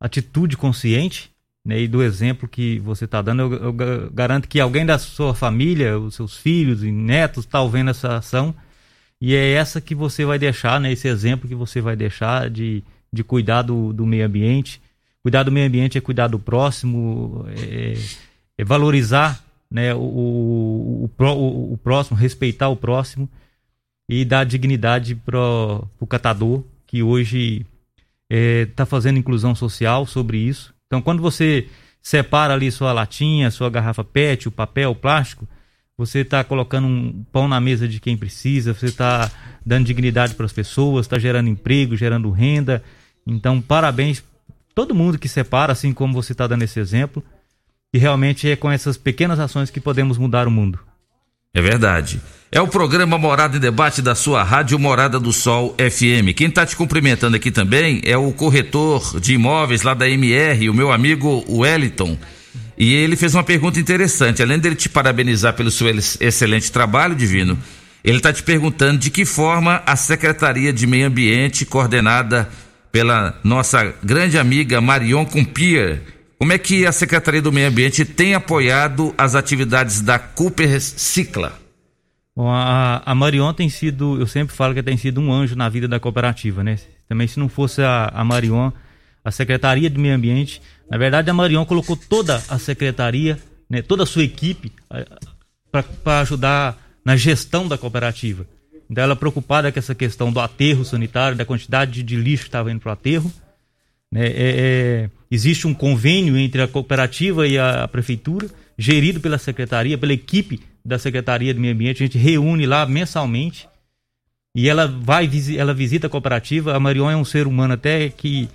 atitude consciente né, e do exemplo que você está dando. Eu, eu, garanto que alguém da sua família, os seus filhos e netos, está vendo essa ação e é essa que você vai deixar, né, esse exemplo que você vai deixar de, de cuidar do, do meio ambiente. Cuidar do meio ambiente é cuidar do próximo, é, é valorizar né, o, o, o, o, próximo, respeitar o próximo e dar dignidade para o catador que hoje está é, tá fazendo inclusão social sobre isso. Então, quando você separa ali sua latinha, sua garrafa PET, o papel, o plástico, você está colocando um pão na mesa de quem precisa, você está dando dignidade para as pessoas, está gerando emprego, gerando renda. Então, parabéns todo mundo que separa, assim como você está dando esse exemplo. E realmente é com essas pequenas ações que podemos mudar o mundo. É verdade. É o programa Morada em Debate da sua Rádio Morada do Sol FM. Quem está te cumprimentando aqui também é o corretor de imóveis lá da MR, o meu amigo Wellington. E ele fez uma pergunta interessante. Além dele te parabenizar pelo seu excelente trabalho, Divino, ele está te perguntando de que forma a Secretaria de Meio Ambiente, coordenada pela nossa grande amiga Marion Cumpier, como é que a Secretaria do Meio Ambiente tem apoiado as atividades da Cooper Cicla? Bom, a, a Marion tem sido, eu sempre falo que tem sido um anjo na vida da cooperativa, né? Também se não fosse a, a Marion, a Secretaria do Meio Ambiente, na verdade a Marion colocou toda a secretaria, né, toda a sua equipe para ajudar na gestão da cooperativa. Então ela é preocupada com essa questão do aterro sanitário, da quantidade de lixo que estava indo para o aterro. Né? É, é, existe um convênio entre a cooperativa e a, prefeitura, gerido pela secretaria, pela equipe da Secretaria do Meio Ambiente, a gente reúne lá mensalmente e ela vai ela visita a cooperativa. A Marion é um ser humano até que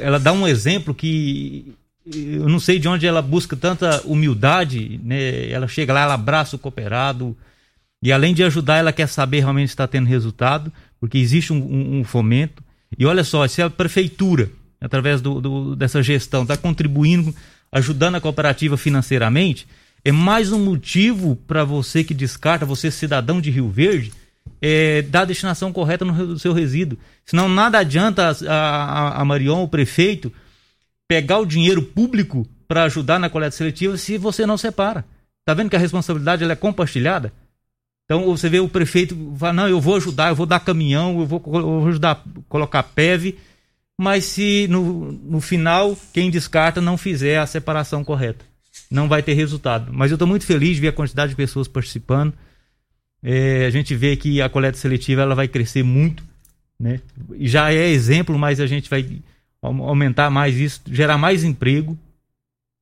ela dá um exemplo que eu não sei de onde ela busca tanta humildade, né? Ela chega lá, ela abraça o cooperado e além de ajudar, ela quer saber realmente se está tendo resultado, porque existe um, um, um, fomento. E olha só, se a prefeitura, através do, do dessa gestão, está contribuindo, ajudando a cooperativa financeiramente, é mais um motivo para você que descarta, você cidadão de Rio Verde, é, dar a destinação correta no seu resíduo. Senão nada adianta a, a, a Marion, o prefeito, pegar o dinheiro público para ajudar na coleta seletiva se você não separa. Tá vendo que a responsabilidade ela é compartilhada? Então você vê o prefeito fala, não, eu vou ajudar, eu vou dar caminhão, eu vou, eu vou ajudar a colocar PEV, mas se no, no final quem descarta não fizer a separação correta, não vai ter resultado. Mas eu estou muito feliz de ver a quantidade de pessoas participando. É, a gente vê que a coleta seletiva ela vai crescer muito, né? Já é exemplo, mas a gente vai aumentar mais isso, gerar mais emprego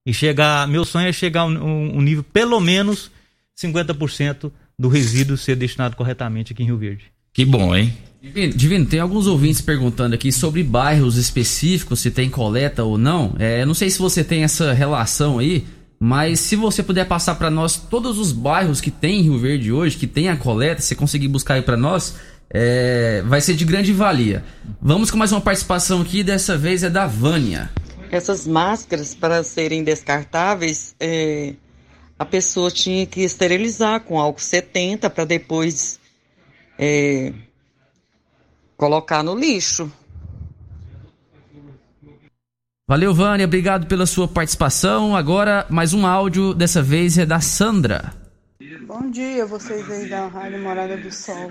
e chegar. Meu sonho é chegar a um, um nível pelo menos 50% do resíduo ser destinado corretamente aqui em Rio Verde. Que bom, hein? Divino, Divino, tem alguns ouvintes perguntando aqui sobre bairros específicos, se tem coleta ou não. É, não sei se você tem essa relação aí, mas se você puder passar para nós todos os bairros que tem em Rio Verde hoje, que tem a coleta, se conseguir buscar aí para nós, é, vai ser de grande valia. Vamos com mais uma participação aqui, dessa vez é da Vânia. Essas máscaras, para serem descartáveis, é, a pessoa tinha que esterilizar com álcool 70 para depois é, colocar no lixo. Valeu, Vânia, obrigado pela sua participação. Agora, mais um áudio, dessa vez é da Sandra. Bom dia, vocês aí da Rádio Morada do Sol.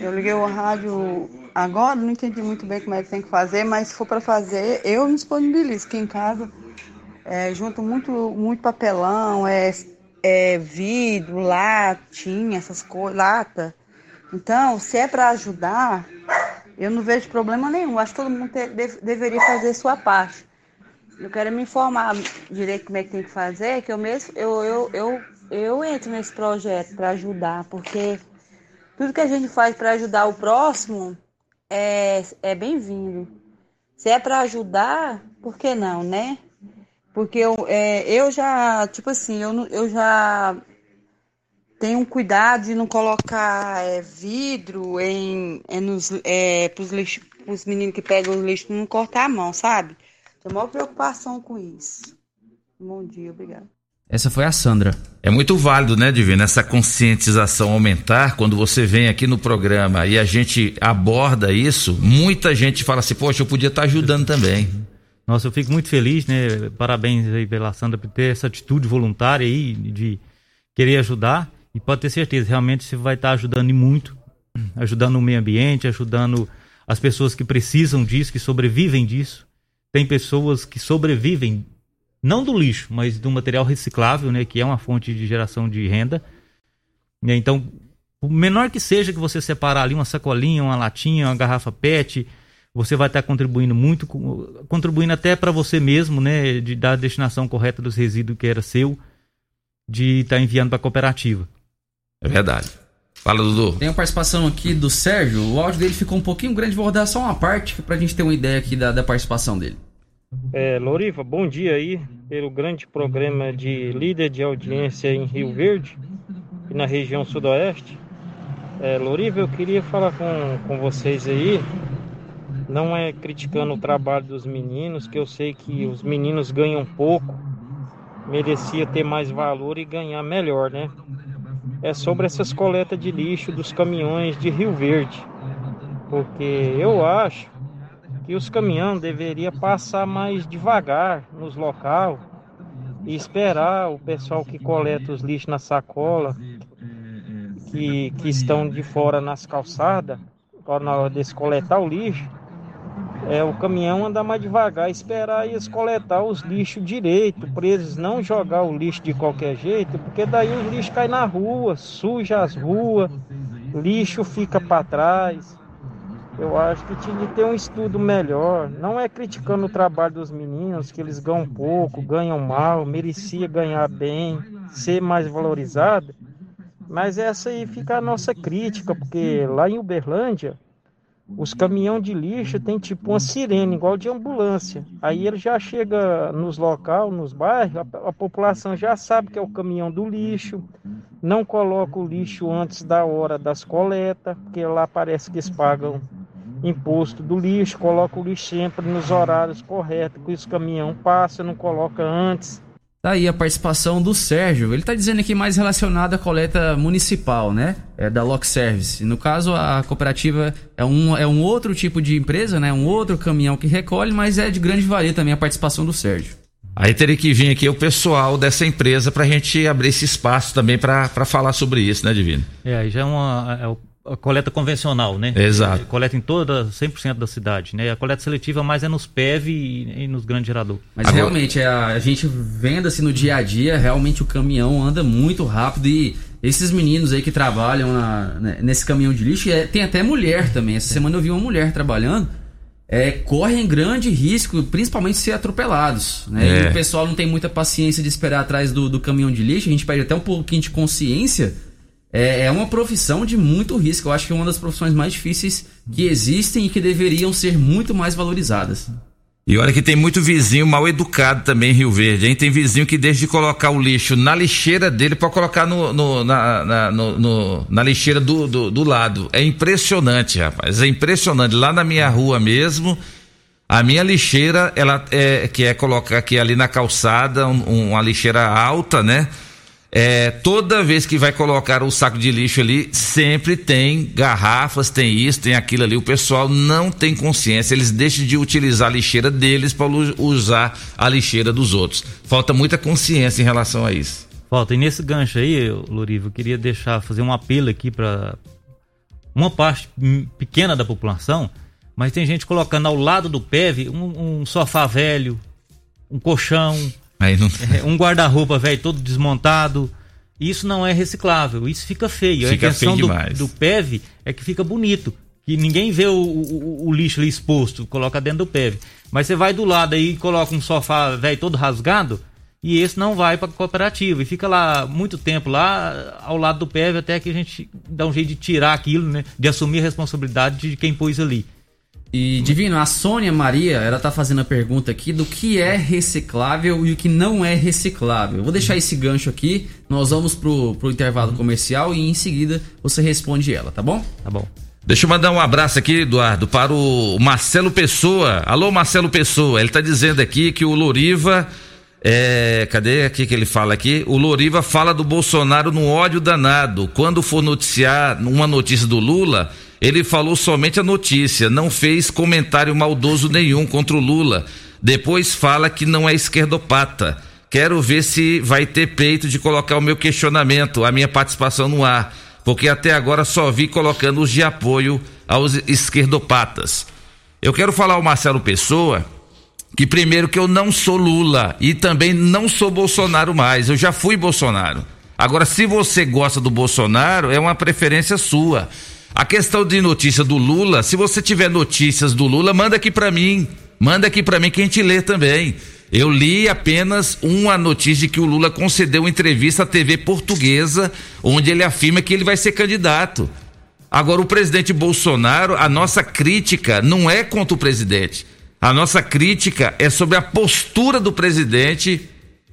Eu liguei o rádio agora, não entendi muito bem como é que tem que fazer, mas se for para fazer, eu me disponibilizo aqui em casa. É, junto muito, muito papelão, é, é vidro, latinha, essas coisas, lata. Então, se é para ajudar, eu não vejo problema nenhum. Acho que todo mundo te, de, deveria fazer sua parte. Eu quero me informar direito como é que tem que fazer, que eu mesmo eu, eu, eu, eu entro nesse projeto para ajudar, porque tudo que a gente faz para ajudar o próximo é, é bem-vindo. Se é para ajudar, por que não, né? Porque eu, é, eu já, tipo assim, eu, eu já tenho um cuidado de não colocar é, vidro em, é, nos, é, pros, lixo, pros meninos que pegam o lixo não cortar a mão, sabe? Tenho maior preocupação com isso. Bom dia, obrigado. Essa foi a Sandra. É muito válido, né, Divino, essa conscientização aumentar quando você vem aqui no programa e a gente aborda isso, muita gente fala assim, poxa, eu podia estar ajudando também. Nossa, eu fico muito feliz, né? Parabéns aí pela Sandra por ter essa atitude voluntária aí de querer ajudar. E pode ter certeza, realmente você vai estar ajudando e muito, ajudando o meio ambiente, ajudando as pessoas que precisam disso, que sobrevivem disso. Tem pessoas que sobrevivem não do lixo, mas do material reciclável, né, que é uma fonte de geração de renda. Então, o menor que seja que você separar ali uma sacolinha, uma latinha, uma garrafa PET, você vai estar contribuindo muito, contribuindo até para você mesmo, né, de dar a destinação correta dos resíduos que era seu, de estar enviando para a cooperativa. É verdade. Fala, Dudu. Tem a participação aqui do Sérgio. O áudio dele ficou um pouquinho grande, vou rodar só uma parte para a gente ter uma ideia aqui da, da participação dele. É, Loriva, bom dia aí pelo grande programa de líder de audiência em Rio Verde e na região sudoeste. É, Loriva, eu queria falar com, com vocês aí, não é criticando o trabalho dos meninos, que eu sei que os meninos ganham pouco, merecia ter mais valor e ganhar melhor, né? É sobre essas coletas de lixo dos caminhões de Rio Verde, porque eu acho que os caminhões deveriam passar mais devagar nos locais e esperar o pessoal que coleta os lixos na sacola, que, que estão de fora nas calçadas, na hora de coletar o lixo, é, o caminhão andar mais devagar, esperar eles coletar os lixos direito, para eles não jogar o lixo de qualquer jeito, porque daí os lixos caem na rua, suja as ruas, lixo fica para trás. Eu acho que tinha que ter um estudo melhor. Não é criticando o trabalho dos meninos, que eles ganham pouco, ganham mal, merecia ganhar bem, ser mais valorizado. Mas essa aí fica a nossa crítica, porque lá em Uberlândia, os caminhões de lixo tem tipo uma sirene, igual de ambulância. Aí ele já chega nos locais, nos bairros, a, a, população já sabe que é o caminhão do lixo, não coloca o lixo antes da hora das coletas, porque lá parece que eles pagam imposto do lixo, coloca o lixo sempre nos horários corretos, que os caminhão passa, não coloca antes. Tá aí a participação do Sérgio. Ele tá dizendo aqui mais relacionado à coleta municipal, né? É da Lock Service. No caso, a cooperativa é um, é um outro tipo de empresa, né? Um outro caminhão que recolhe, mas é de grande valia também a participação do Sérgio. Aí teria que vir aqui o pessoal dessa empresa para a gente abrir esse espaço também para falar sobre isso, né, Divino? É, aí já é, uma, é o a coleta convencional, né? Exato. É, coleta em toda, 100% da cidade, né? A coleta seletiva mais é nos PEV e, e nos grandes geradores. Mas Agora... realmente, é a, a gente vendo assim no dia a dia, realmente o caminhão anda muito rápido e esses meninos aí que trabalham na, né, nesse caminhão de lixo, é, tem até mulher também. Essa semana eu vi uma mulher trabalhando, é, correm grande risco, principalmente ser atropelados. Né? É. E o pessoal não tem muita paciência de esperar atrás do, do caminhão de lixo, a gente perde até um pouquinho de consciência é uma profissão de muito risco. Eu acho que é uma das profissões mais difíceis que existem e que deveriam ser muito mais valorizadas. E olha que tem muito vizinho mal educado também em Rio Verde, hein? Tem vizinho que desde de colocar o lixo na lixeira dele para colocar no, no, na, na, no, no, na lixeira do, do, do, lado. É impressionante, rapaz. É impressionante. Lá na minha rua mesmo, a minha lixeira, ela é que é colocar aqui ali na calçada, um, uma lixeira alta, né? É, toda vez que vai colocar o saco de lixo ali, sempre tem garrafas, tem isso, tem aquilo ali. O pessoal não tem consciência, eles deixam de utilizar a lixeira deles para usar a lixeira dos outros. Falta muita consciência em relação a isso. Falta. E nesse gancho aí, Lorivo, eu queria deixar, fazer um apelo aqui para uma parte pequena da população, mas tem gente colocando ao lado do PEV um, um sofá velho, um colchão, não... é, um guarda-roupa velho todo desmontado. Isso não é reciclável, isso fica feio. Fica a intenção do, do PEV é que fica bonito. Que ninguém vê o, o, o, lixo ali exposto, coloca dentro do PEV. Mas você vai do lado aí e coloca um sofá velho todo rasgado, e esse não vai para cooperativa e fica lá muito tempo lá ao lado do PEV até que a gente dá um jeito de tirar aquilo, né, de assumir a responsabilidade de quem pôs ali. E Divino, a Sônia Maria, ela tá fazendo a pergunta aqui do que é reciclável e o que não é reciclável. Eu vou deixar esse gancho aqui, nós vamos pro, pro intervalo comercial e em seguida você responde ela, tá bom? Tá bom. Deixa eu mandar um abraço aqui, Eduardo, para o Marcelo Pessoa. Alô, Marcelo Pessoa. Ele tá dizendo aqui que o Loriva. É, cadê aqui que ele fala aqui? O Loriva fala do Bolsonaro no ódio danado. Quando for noticiar uma notícia do Lula, ele falou somente a notícia, não fez comentário maldoso nenhum contra o Lula. Depois fala que não é esquerdopata. Quero ver se vai ter peito de colocar o meu questionamento, a minha participação no ar, porque até agora só vi colocando os de apoio aos esquerdopatas. Eu quero falar ao Marcelo Pessoa que primeiro que eu não sou Lula e também não sou Bolsonaro mais, eu já fui Bolsonaro. Agora, se você gosta do Bolsonaro, é uma preferência sua. A questão de notícia do Lula, se você tiver notícias do Lula, manda aqui para mim. Manda aqui para mim que a gente lê também. Eu li apenas uma notícia de que o Lula concedeu entrevista à TV portuguesa, onde ele afirma que ele vai ser candidato. Agora, o presidente Bolsonaro, a nossa crítica não é contra o presidente. A nossa crítica é sobre a postura do presidente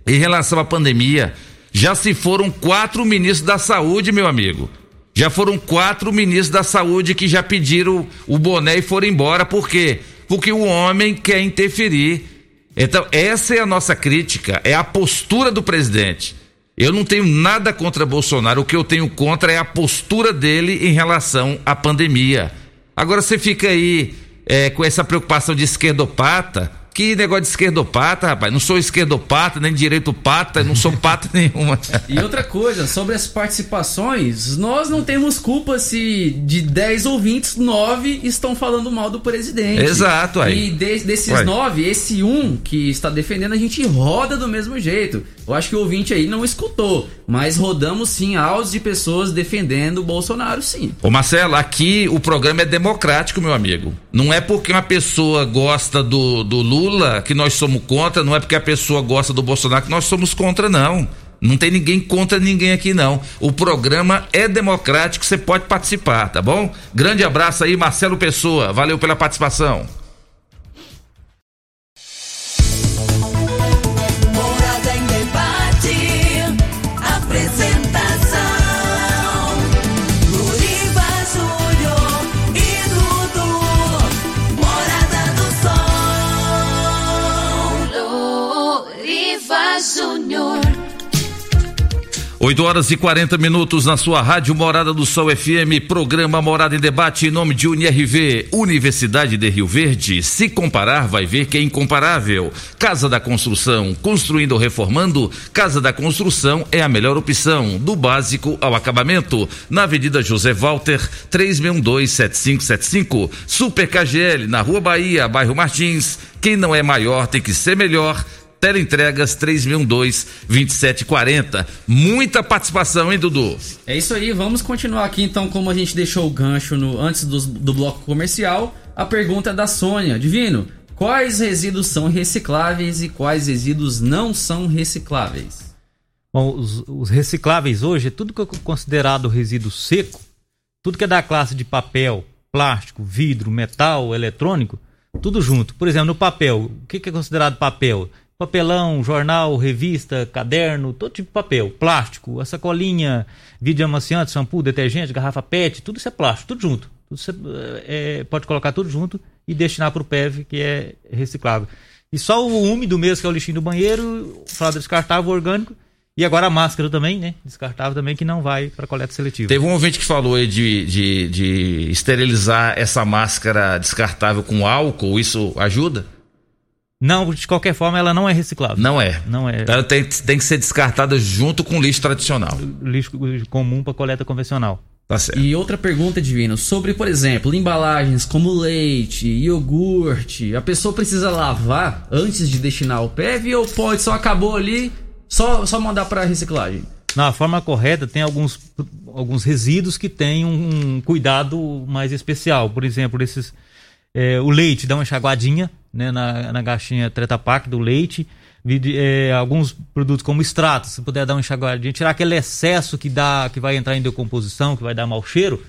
em relação à pandemia. Já se foram quatro ministros da saúde, meu amigo. Já foram quatro ministros da saúde que já pediram o boné e foram embora. Por quê? Porque o homem quer interferir. Então, essa é a nossa crítica, é a postura do presidente. Eu não tenho nada contra Bolsonaro, o que eu tenho contra é a postura dele em relação à pandemia. Agora você fica aí é, com essa preocupação de esquerdopata, que negócio de esquerdopata, rapaz. Não sou esquerdopata, nem direito pata, não sou pata <laughs> nenhuma. E outra coisa, sobre as participações, nós não temos culpa se de 10 ouvintes, 9 estão falando mal do presidente. Exato, aí. E de, desses Ué. 9, esse um que está defendendo, a gente roda do mesmo jeito. Eu acho que o ouvinte aí não escutou, mas rodamos sim áudios de pessoas defendendo o Bolsonaro, sim. Ô Marcelo, aqui o programa é democrático, meu amigo. Não é porque uma pessoa gosta do, do Lula que nós somos contra, não é porque a pessoa gosta do Bolsonaro que nós somos contra, não. Não tem ninguém contra ninguém aqui, não. O programa é democrático, você pode participar, tá bom? Grande abraço aí, Marcelo Pessoa. Valeu pela participação. 8 horas e 40 minutos na sua rádio Morada do Sol FM, programa Morada em Debate em nome de UniRV, Universidade de Rio Verde. Se comparar, vai ver que é incomparável. Casa da Construção, construindo ou reformando, Casa da Construção é a melhor opção, do básico ao acabamento. Na Avenida José Walter, 3627575, Super KGL, na Rua Bahia, bairro Martins. Quem não é maior tem que ser melhor. Teleentregas 3012-2740. Muita participação, hein, Dudu? É isso aí, vamos continuar aqui então, como a gente deixou o gancho no, antes do, do bloco comercial. A pergunta é da Sônia. Divino, quais resíduos são recicláveis e quais resíduos não são recicláveis? Bom, os, os recicláveis hoje é tudo que é considerado resíduo seco, tudo que é da classe de papel, plástico, vidro, metal, eletrônico, tudo junto. Por exemplo, no papel, o que é considerado papel? Papelão, jornal, revista, caderno, todo tipo de papel, plástico, a sacolinha, vídeo amaciante, shampoo, detergente, garrafa PET, tudo isso é plástico, tudo junto. Tudo você é, pode colocar tudo junto e destinar para o PEV, que é reciclável. E só o úmido mesmo, que é o lixinho do banheiro, fralda descartável, orgânico, e agora a máscara também, né? Descartável também, que não vai para coleta seletiva. Teve um ouvinte que falou aí de, de, de esterilizar essa máscara descartável com álcool, isso ajuda? Não, de qualquer forma, ela não é reciclável. Não é. Não é. Ela tem, tem que ser descartada junto com lixo tradicional. Lixo comum para coleta convencional. Tá certo. E outra pergunta, Divino, sobre, por exemplo, embalagens como leite, iogurte, a pessoa precisa lavar antes de destinar ao PEV ou pode, só acabou ali, só, só mandar para reciclagem? Na forma correta, tem alguns, alguns resíduos que têm um cuidado mais especial. Por exemplo, esses, é, o leite dá uma enxaguadinha né, na, na caixinha Treta Pak do leite. É, alguns produtos como extrato, se puder dar uma enxaguadinha, tirar aquele excesso que dá, que vai entrar em decomposição, que vai dar mau cheiro,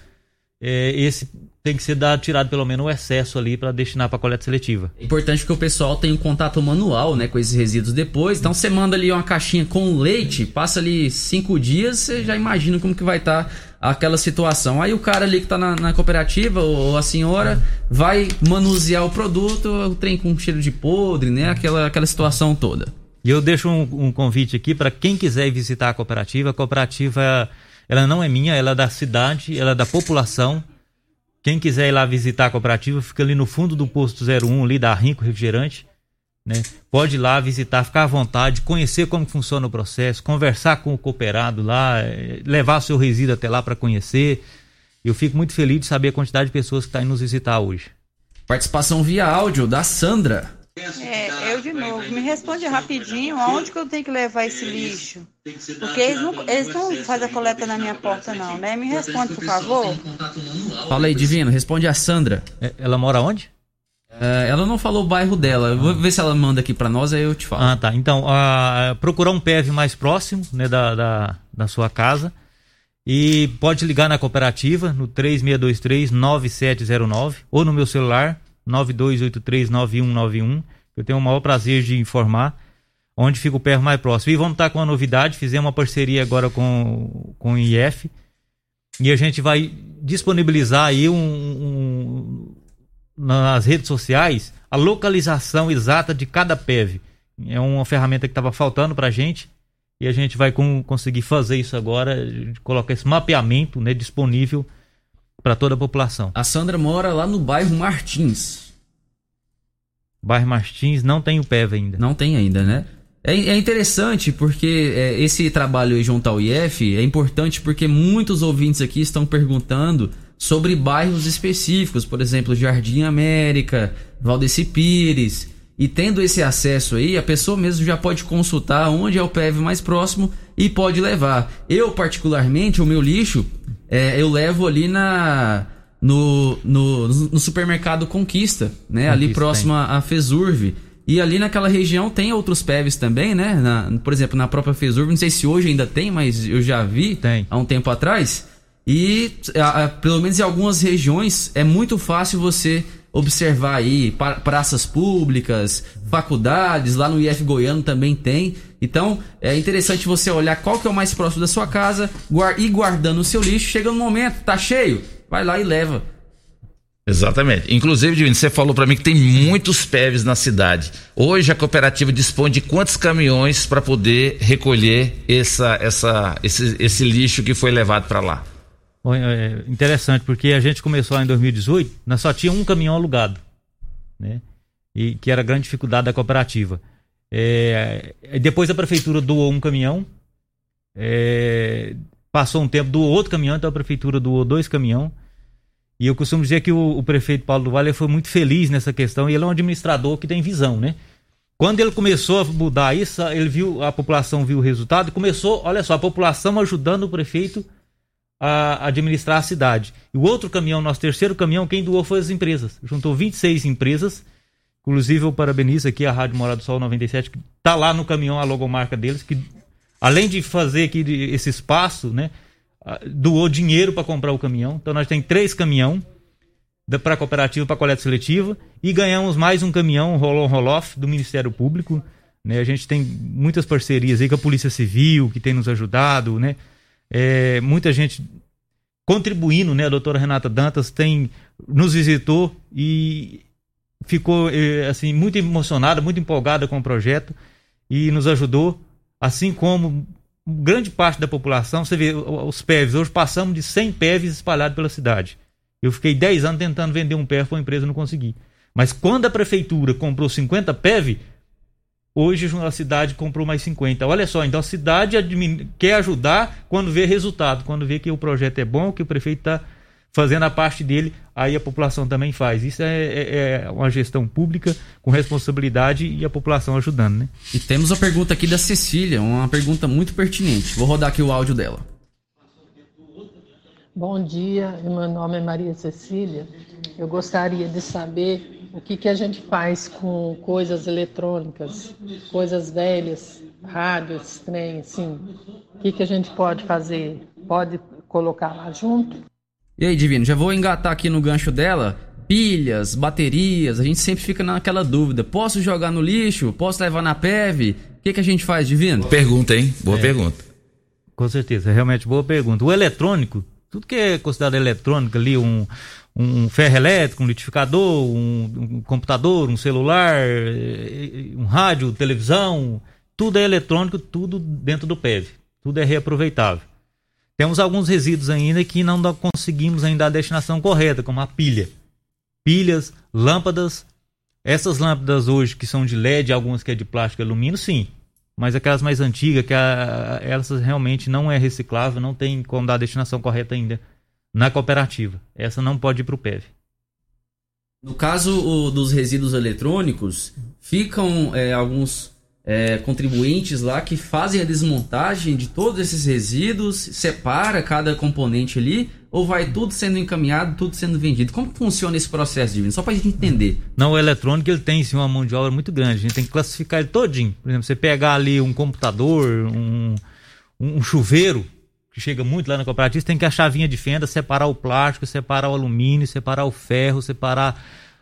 é, esse tem que ser dado, tirado pelo menos o excesso ali para destinar para coleta seletiva. É importante que o pessoal tenha um contato manual, né, com esses resíduos depois. Então você manda ali uma caixinha com leite, passa ali cinco dias, você já imagina como que vai estar tá aquela situação. Aí o cara ali que tá na, na cooperativa ou a senhora vai manusear o produto, o trem com cheiro de podre, né, aquela aquela situação toda. E eu deixo um, um convite aqui para quem quiser visitar a cooperativa. A cooperativa, ela não é minha, ela é da cidade, ela é da população quem quiser ir lá visitar a cooperativa, fica ali no fundo do posto 01, ali da Rinco Refrigerante. Né? Pode ir lá visitar, ficar à vontade, conhecer como funciona o processo, conversar com o cooperado lá, eh, levar seu resíduo até lá para conhecer. Eu fico muito feliz de saber a quantidade de pessoas que estão tá indo nos visitar hoje. Participação via áudio da Sandra. É, eu de novo. Me responde rapidinho, aonde que eu tenho que levar esse lixo? Porque eles não, eles não fazem a coleta na minha porta, não, né? Me responde, por favor. Fala aí, Divino, responde a Sandra. É, ela mora onde? Uh, ela não falou o bairro dela. Eu vou ver se ela manda aqui para nós, aí eu te falo. Ah, tá. Então, uh, procurar um PEV mais próximo né, da, da, da sua casa. E pode ligar na cooperativa no 3623-9709 ou no meu celular 92839191. Eu tenho o maior prazer de informar onde fica o PEV mais próximo. E vamos estar com uma novidade, fizemos uma parceria agora com, com o IF e a gente vai disponibilizar aí um, um, nas redes sociais a localização exata de cada PEV. É uma ferramenta que estava faltando para a gente e a gente vai com, conseguir fazer isso agora, colocar esse mapeamento né, disponível para toda a população. A Sandra mora lá no bairro Martins. Bairro Martins não tem o PEV ainda. Não tem ainda, né? É, é interessante porque é, esse trabalho junto ao IF é importante porque muitos ouvintes aqui estão perguntando sobre bairros específicos, por exemplo, Jardim América, Valdeci Pires. E tendo esse acesso aí, a pessoa mesmo já pode consultar onde é o PEV mais próximo e pode levar. Eu, particularmente, o meu lixo, é, eu levo ali na no, no, no supermercado Conquista, né? Conquista, ali próximo à Fesurve. E ali naquela região tem outros PEVs também, né? Na, por exemplo, na própria Fesurve, não sei se hoje ainda tem, mas eu já vi tem. há um tempo atrás. E a, a, pelo menos em algumas regiões é muito fácil você observar aí praças públicas, faculdades, lá no IF Goiano também tem. Então é interessante você olhar qual que é o mais próximo da sua casa, e guardando o seu lixo. Chega no momento, tá cheio, vai lá e leva. Exatamente. Inclusive, Divino, você falou para mim que tem muitos PEVs na cidade. Hoje a cooperativa dispõe de quantos caminhões para poder recolher essa, essa, esse, esse lixo que foi levado para lá? Bom, é interessante, porque a gente começou lá em 2018, nós só tinha um caminhão alugado, né? E que era a grande dificuldade da cooperativa. É, depois a prefeitura doou um caminhão, é, passou um tempo, doou outro caminhão, então a prefeitura doou dois caminhões. E eu costumo dizer que o, o, prefeito Paulo do Vale foi muito feliz nessa questão e ele é um administrador que tem visão, né? Quando ele começou a mudar isso, ele viu, a população viu o resultado começou, olha só, a população ajudando o prefeito a administrar a cidade. E o outro caminhão, nosso terceiro caminhão, quem doou foi as empresas. Juntou 26 empresas. Inclusive, eu parabenizo aqui a Rádio Morada do Sol 97, que está lá no caminhão a logomarca deles, que além de fazer aqui esse espaço, né? doou dinheiro para comprar o caminhão. Então nós temos três caminhão para a cooperativa para coleta seletiva e ganhamos mais um caminhão roll roll-off do Ministério Público. Né? A gente tem muitas parcerias aí com a Polícia Civil que tem nos ajudado, né? É, muita gente contribuindo, né? A doutora Renata Dantas tem nos visitou e ficou é, assim muito emocionada, muito empolgada com o projeto e nos ajudou, assim como grande parte da população, você vê os PEVs, hoje passamos de 100 PEVs espalhados pela cidade. Eu fiquei 10 anos tentando vender um PEV para uma empresa não consegui. Mas quando a prefeitura comprou 50 PEV, hoje a cidade comprou mais 50. Olha só, então a cidade quer ajudar quando vê resultado, quando vê que o projeto é bom, que o prefeito está fazendo a parte dele, aí a população também faz. Isso é, é, é, uma gestão pública com responsabilidade e a população ajudando, né? E temos a pergunta aqui da Cecília, uma pergunta muito pertinente. Vou rodar aqui o áudio dela. Bom dia, meu nome é Maria Cecília. Eu gostaria de saber o que, que a gente faz com coisas eletrônicas, coisas velhas, rádios, trem, assim. O que, que a gente pode fazer? Pode colocar lá junto? E aí, Divino, já vou engatar aqui no gancho dela. Pilhas, baterias, a gente sempre fica naquela dúvida. Posso jogar no lixo? Posso levar na PEV? O que, que a gente faz, Divino? Pergunta, hein? Boa é. pergunta. Com certeza, realmente boa pergunta. O eletrônico, tudo que é considerado eletrônico ali, um, um ferro elétrico, um litificador, um, um, computador, um celular, eh, um rádio, televisão, tudo é eletrônico, tudo dentro do PEV. Tudo é reaproveitável. Temos alguns resíduos ainda que não conseguimos ainda a destinação correta, como a pilha. Pilhas, lâmpadas. Essas lâmpadas hoje que são de LED, algumas que é de plástico e alumínio, sim. Mas aquelas mais antigas, que a, elas realmente não é reciclável, não tem como dar a destinação correta ainda na cooperativa. Essa não pode ir para o PEV. No caso o, dos resíduos eletrônicos, ficam é, alguns é, contribuintes lá que fazem a desmontagem de todos esses resíduos, separa cada componente ali, ou vai tudo sendo encaminhado, tudo sendo vendido? Como funciona esse processo, Divino? Só para a gente entender. Não, o eletrônico ele tem sim uma mão de obra muito grande. A gente tem que classificar ele todinho. Por exemplo, você pegar ali um computador, um, um chuveiro, que chega muito lá na cooperativa, tem que a chavinha de fenda, separar o plástico, separar o alumínio, separar o ferro, separar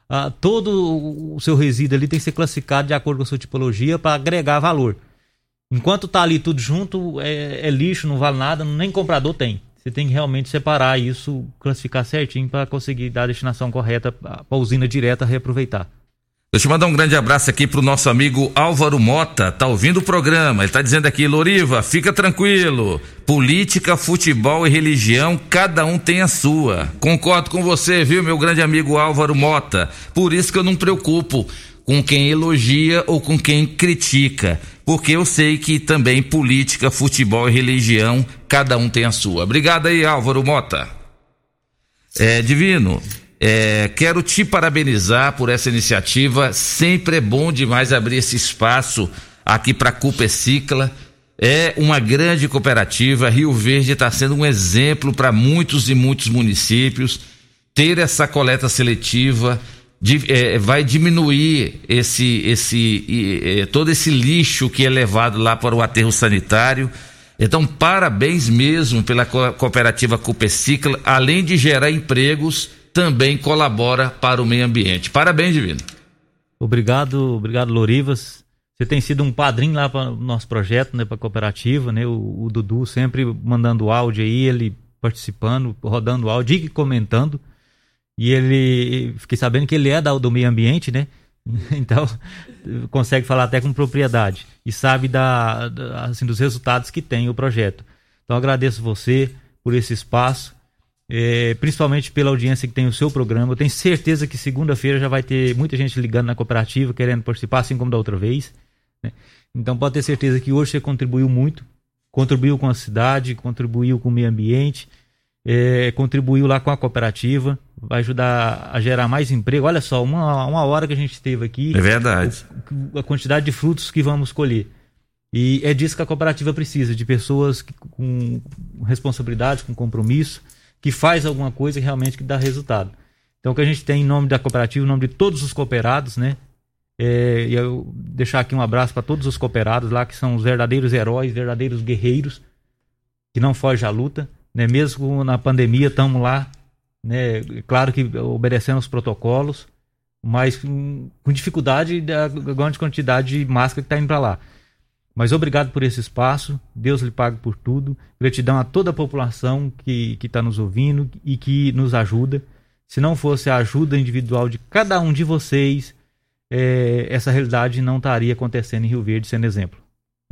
ah, todo o seu resíduo ali tem que ser classificado de acordo com a sua tipologia para agregar valor. Enquanto tá ali tudo junto, é, é, lixo, não vale nada, nem comprador tem. Você tem que realmente separar isso, classificar certinho para conseguir dar a destinação correta para a usina direta reaproveitar. Deixa eu mandar um grande abraço aqui pro nosso amigo Álvaro Mota, tá ouvindo o programa. Ele tá dizendo aqui, Loriva, fica tranquilo. Política, futebol e religião, cada um tem a sua. Concordo com você, viu, meu grande amigo Álvaro Mota. Por isso que eu não me preocupo com quem elogia ou com quem critica, porque eu sei que também política, futebol e religião, cada um tem a sua. Obrigado aí, Álvaro Mota. É, Divino, é, quero te parabenizar por essa iniciativa. Sempre é bom demais abrir esse espaço aqui para a Culpa Cicla. É uma grande cooperativa. Rio Verde está sendo um exemplo para muitos e muitos municípios. Ter essa coleta seletiva de, é, vai diminuir esse, esse, é, todo esse lixo que é levado lá para o aterro sanitário. Então, parabéns mesmo pela cooperativa Cicla, além de gerar empregos também colabora para o meio ambiente. Parabéns, Divino. Obrigado, obrigado, Lorivas. Você tem sido um padrinho lá para o nosso projeto, né, para a cooperativa, né? O, o, Dudu sempre mandando áudio aí, ele participando, rodando áudio e comentando. E ele, fiquei sabendo que ele é da, do meio ambiente, né? <laughs> Então, consegue falar até com propriedade e sabe da, da, assim, dos resultados que tem o projeto. Então, agradeço você por esse espaço, é, principalmente pela audiência que tem o seu programa. Eu tenho certeza que segunda-feira já vai ter muita gente ligando na cooperativa, querendo participar, assim como da outra vez. Né? Então, pode ter certeza que hoje você contribuiu muito, contribuiu com a cidade, contribuiu com o meio ambiente é, contribuiu lá com a cooperativa, vai ajudar a gerar mais emprego. Olha só, uma, uma hora que a gente esteve aqui. É verdade. O, a quantidade de frutos que vamos colher. E é disso que a cooperativa precisa, de pessoas que, com responsabilidade, com compromisso, que faz alguma coisa realmente que dá resultado. Então, o que a gente tem em nome da cooperativa, em nome de todos os cooperados, né? É, e eu deixar aqui um abraço para todos os cooperados lá, que são os verdadeiros heróis, verdadeiros guerreiros, que não fogem à luta né? Mesmo na pandemia estamos lá, né? Claro que obedecendo os protocolos, mas com, com dificuldade da grande quantidade de máscara que está indo para lá. Mas obrigado por esse espaço, Deus lhe pague por tudo. Gratidão a toda a população que está nos ouvindo e que nos ajuda. Se não fosse a ajuda individual de cada um de vocês, é, essa realidade não estaria acontecendo em Rio Verde, sendo exemplo.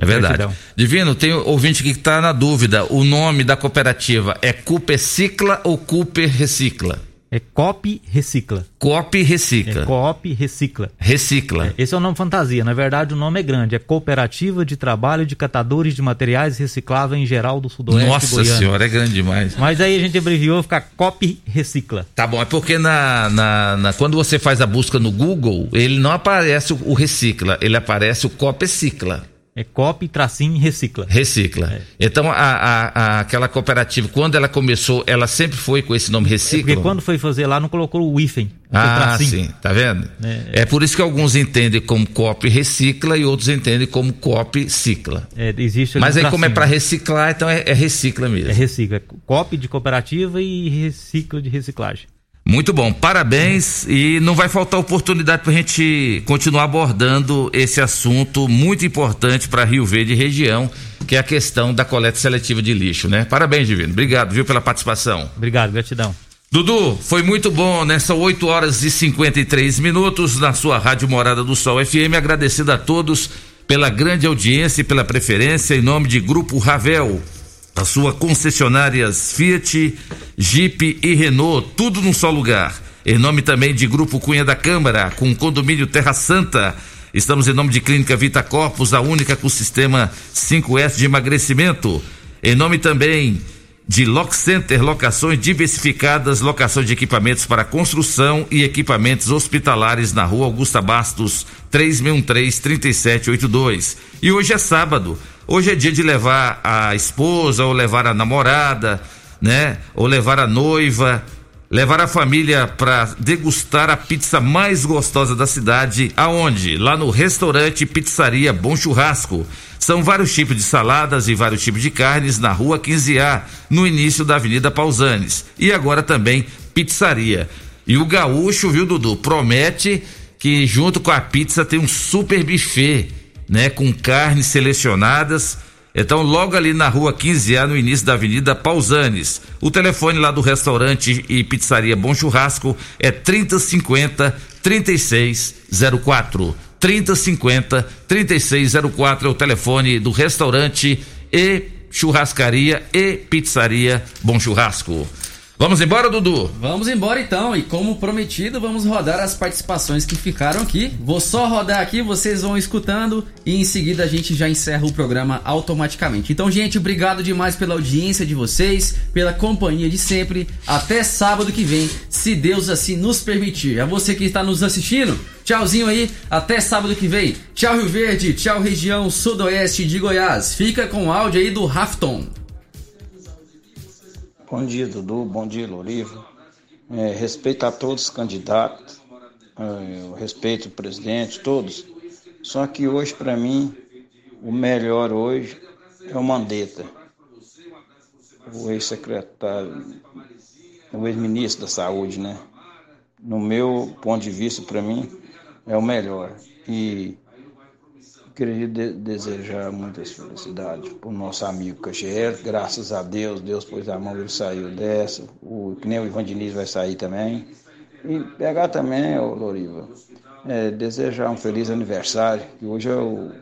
É verdade. Gratidão. Divino, tem ouvinte que está na dúvida. O nome da cooperativa é Cooper Cicla ou Cooper Recicla? É Cop Recicla. Cop Recicla. É Coop Recicla. Recicla. É, esse é o nome fantasia. Na verdade, o nome é grande. É Cooperativa de Trabalho de Catadores de Materiais Recicláveis em Geral do Sudoeste Nossa senhora, é grande demais. Mas aí a gente abreviou, fica Cop Recicla. Tá bom, é porque na, na, na, quando você faz a busca no Google, ele não aparece o, o Recicla, ele aparece o Cop Recicla. É COP tracinho recicla. Recicla. É. Então, a, a, a, aquela cooperativa, quando ela começou, ela sempre foi com esse nome Recicla? É porque quando foi fazer lá, não colocou o hífen. Ah, sim, tá vendo? É, é, por isso que alguns entendem como COP Recicla e outros entendem como COP Cicla. É, existe Mas aí, como é para reciclar, então é, é, recicla mesmo. É recicla. COP de cooperativa e recicla de reciclagem. Muito bom, parabéns e não vai faltar oportunidade para a gente continuar abordando esse assunto muito importante para Rio Verde e região, que é a questão da coleta seletiva de lixo, né? Parabéns, Divino. Obrigado, viu, pela participação. Obrigado, gratidão. Dudu, foi muito bom nessa 8 horas e 53 minutos na sua Rádio Morada do Sol FM, agradecendo a todos pela grande audiência e pela preferência em nome de Grupo Ravel a sua concessionárias Fiat, Jeep e Renault, tudo num só lugar. Em nome também de Grupo Cunha da Câmara, com condomínio Terra Santa. Estamos em nome de Clínica Vita Corpus, a única com sistema 5S de emagrecimento. Em nome também de Lock Center, locações diversificadas, locação de equipamentos para construção e equipamentos hospitalares na rua Augusta Bastos, 3613-3782. E hoje é sábado. Hoje é dia de levar a esposa ou levar a namorada, né? Ou levar a noiva, levar a família para degustar a pizza mais gostosa da cidade. Aonde? Lá no restaurante Pizzaria Bom Churrasco. São vários tipos de saladas e vários tipos de carnes na rua 15A, no início da Avenida Pausanes. E agora também pizzaria. E o gaúcho, viu, Dudu, promete que junto com a pizza tem um super buffet né, com carnes selecionadas. Então, logo ali na rua 15A, no início da Avenida Pausanes. O telefone lá do restaurante e pizzaria Bom Churrasco é 3050 3604. 3050 3604 é o telefone do restaurante e churrascaria e pizzaria Bom Churrasco. Vamos embora, Dudu? Vamos embora então, e como prometido, vamos rodar as participações que ficaram aqui. Vou só rodar aqui, vocês vão escutando e em seguida a gente já encerra o programa automaticamente. Então, gente, obrigado demais pela audiência de vocês, pela companhia de sempre. Até sábado que vem, se Deus assim nos permitir. A você que está nos assistindo, tchauzinho aí, até sábado que vem. Tchau, Rio Verde, tchau, região sudoeste de Goiás. Fica com o áudio aí do Rafton. Bom dia, Dudu. Bom dia, Loriva. É, respeito a todos os candidatos, é, respeito o presidente, todos. Só que hoje, para mim, o melhor hoje é o Mandetta, o ex-secretário, o ex-ministro da Saúde, né? No meu ponto de vista, para mim, é o melhor. E Queria de desejar muitas felicidades para o nosso amigo Caxier. Graças a Deus, Deus pôs a mão, ele saiu dessa. O, que nem o Ivan Diniz vai sair também. E pegar também, ô Loriva, é, desejar um feliz aniversário, que hoje é o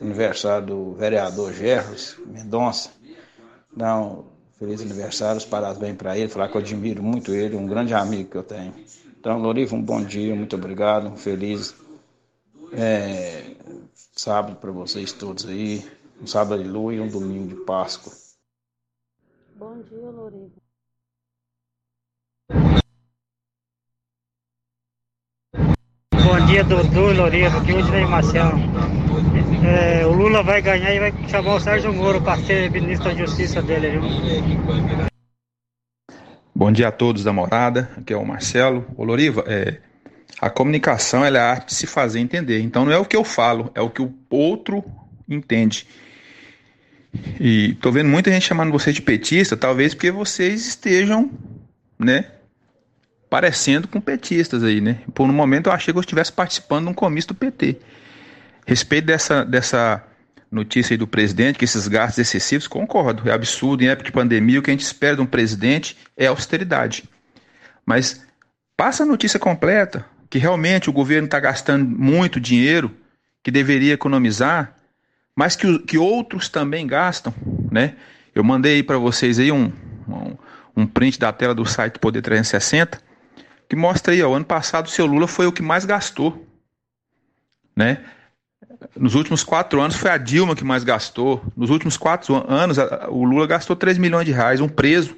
aniversário do vereador Gerros Mendonça. Um feliz aniversário, os parabéns para ele, falar que eu admiro muito ele, um grande amigo que eu tenho. Então, Loriva, um bom dia, muito obrigado, um feliz é, sábado para vocês todos aí, um sábado de lua e um domingo de Páscoa. Bom dia, Loriva. Bom dia, Dudu e Loriva, que hoje vem Marcelo. É, o Lula vai ganhar e vai chamar o Sérgio Moro para ser ministro da Justiça dele, viu? Bom dia a todos da morada, aqui é o Marcelo. Ô Loriva, é, a comunicação é a arte de se fazer entender. Então não é o que eu falo, é o que o outro entende. E tô vendo muita gente chamando você de petista, talvez porque vocês estejam, né, parecendo com petistas aí, né? Por um momento eu achei que eu estivesse participando de um comício do PT. Respeito dessa, dessa notícia aí do presidente, que esses gastos excessivos, concordo, é absurdo, em época de pandemia, o que a gente espera de um presidente é austeridade. Mas passa a notícia completa, que realmente o governo está gastando muito dinheiro, que deveria economizar, mas que, que outros também gastam, né? Eu mandei para vocês aí um, um, um, print da tela do site Poder 360, que mostra aí, ó, ano passado o seu Lula foi o que mais gastou, né? Nos últimos quatro anos foi a Dilma que mais gastou. Nos últimos quatro anos o Lula gastou 3 milhões de reais, um preso.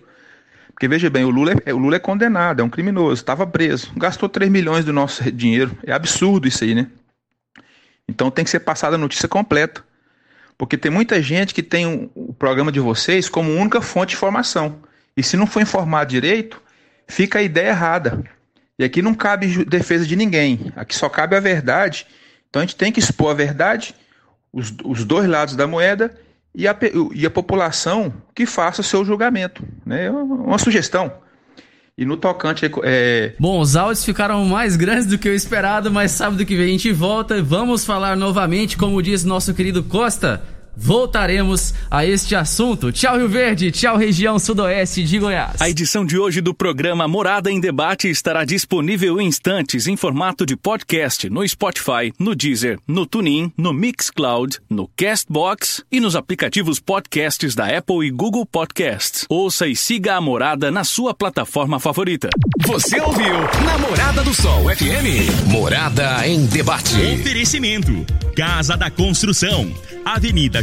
Porque veja bem, o Lula é, o Lula é condenado, é um criminoso, estava preso, gastou 3 milhões do nosso dinheiro. É absurdo isso aí, né? Então tem que ser passada a notícia completa. Porque tem muita gente que tem o programa de vocês como única fonte de informação. E se não for informado direito, fica a ideia errada. E aqui não cabe defesa de ninguém. Aqui só cabe a verdade. Então a gente tem que expor a verdade, os, os dois lados da moeda e a, e a população que faça o seu julgamento. Né? É uma sugestão. E no tocante. É... Bom, os áudios ficaram mais grandes do que o esperado, mas sábado que vem a gente volta e vamos falar novamente, como diz nosso querido Costa voltaremos a este assunto. Tchau, Rio Verde. Tchau, região sudoeste de Goiás. A edição de hoje do programa Morada em Debate estará disponível em instantes em formato de podcast no Spotify, no Deezer, no TuneIn, no Mixcloud, no Castbox e nos aplicativos podcasts da Apple e Google Podcasts. Ouça e siga a Morada na sua plataforma favorita. Você ouviu Namorada do Sol FM. Morada em Debate. Oferecimento. Casa da Construção. Avenida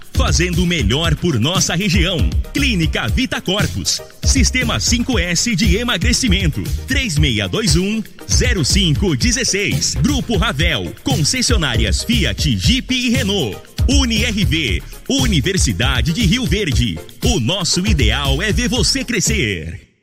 fazendo o melhor por nossa região. Clínica Vita Corpus, Sistema 5S de emagrecimento, 3621 0516. Grupo Ravel, concessionárias Fiat, Jeep e Renault. UniRV, Universidade de Rio Verde. O nosso ideal é ver você crescer.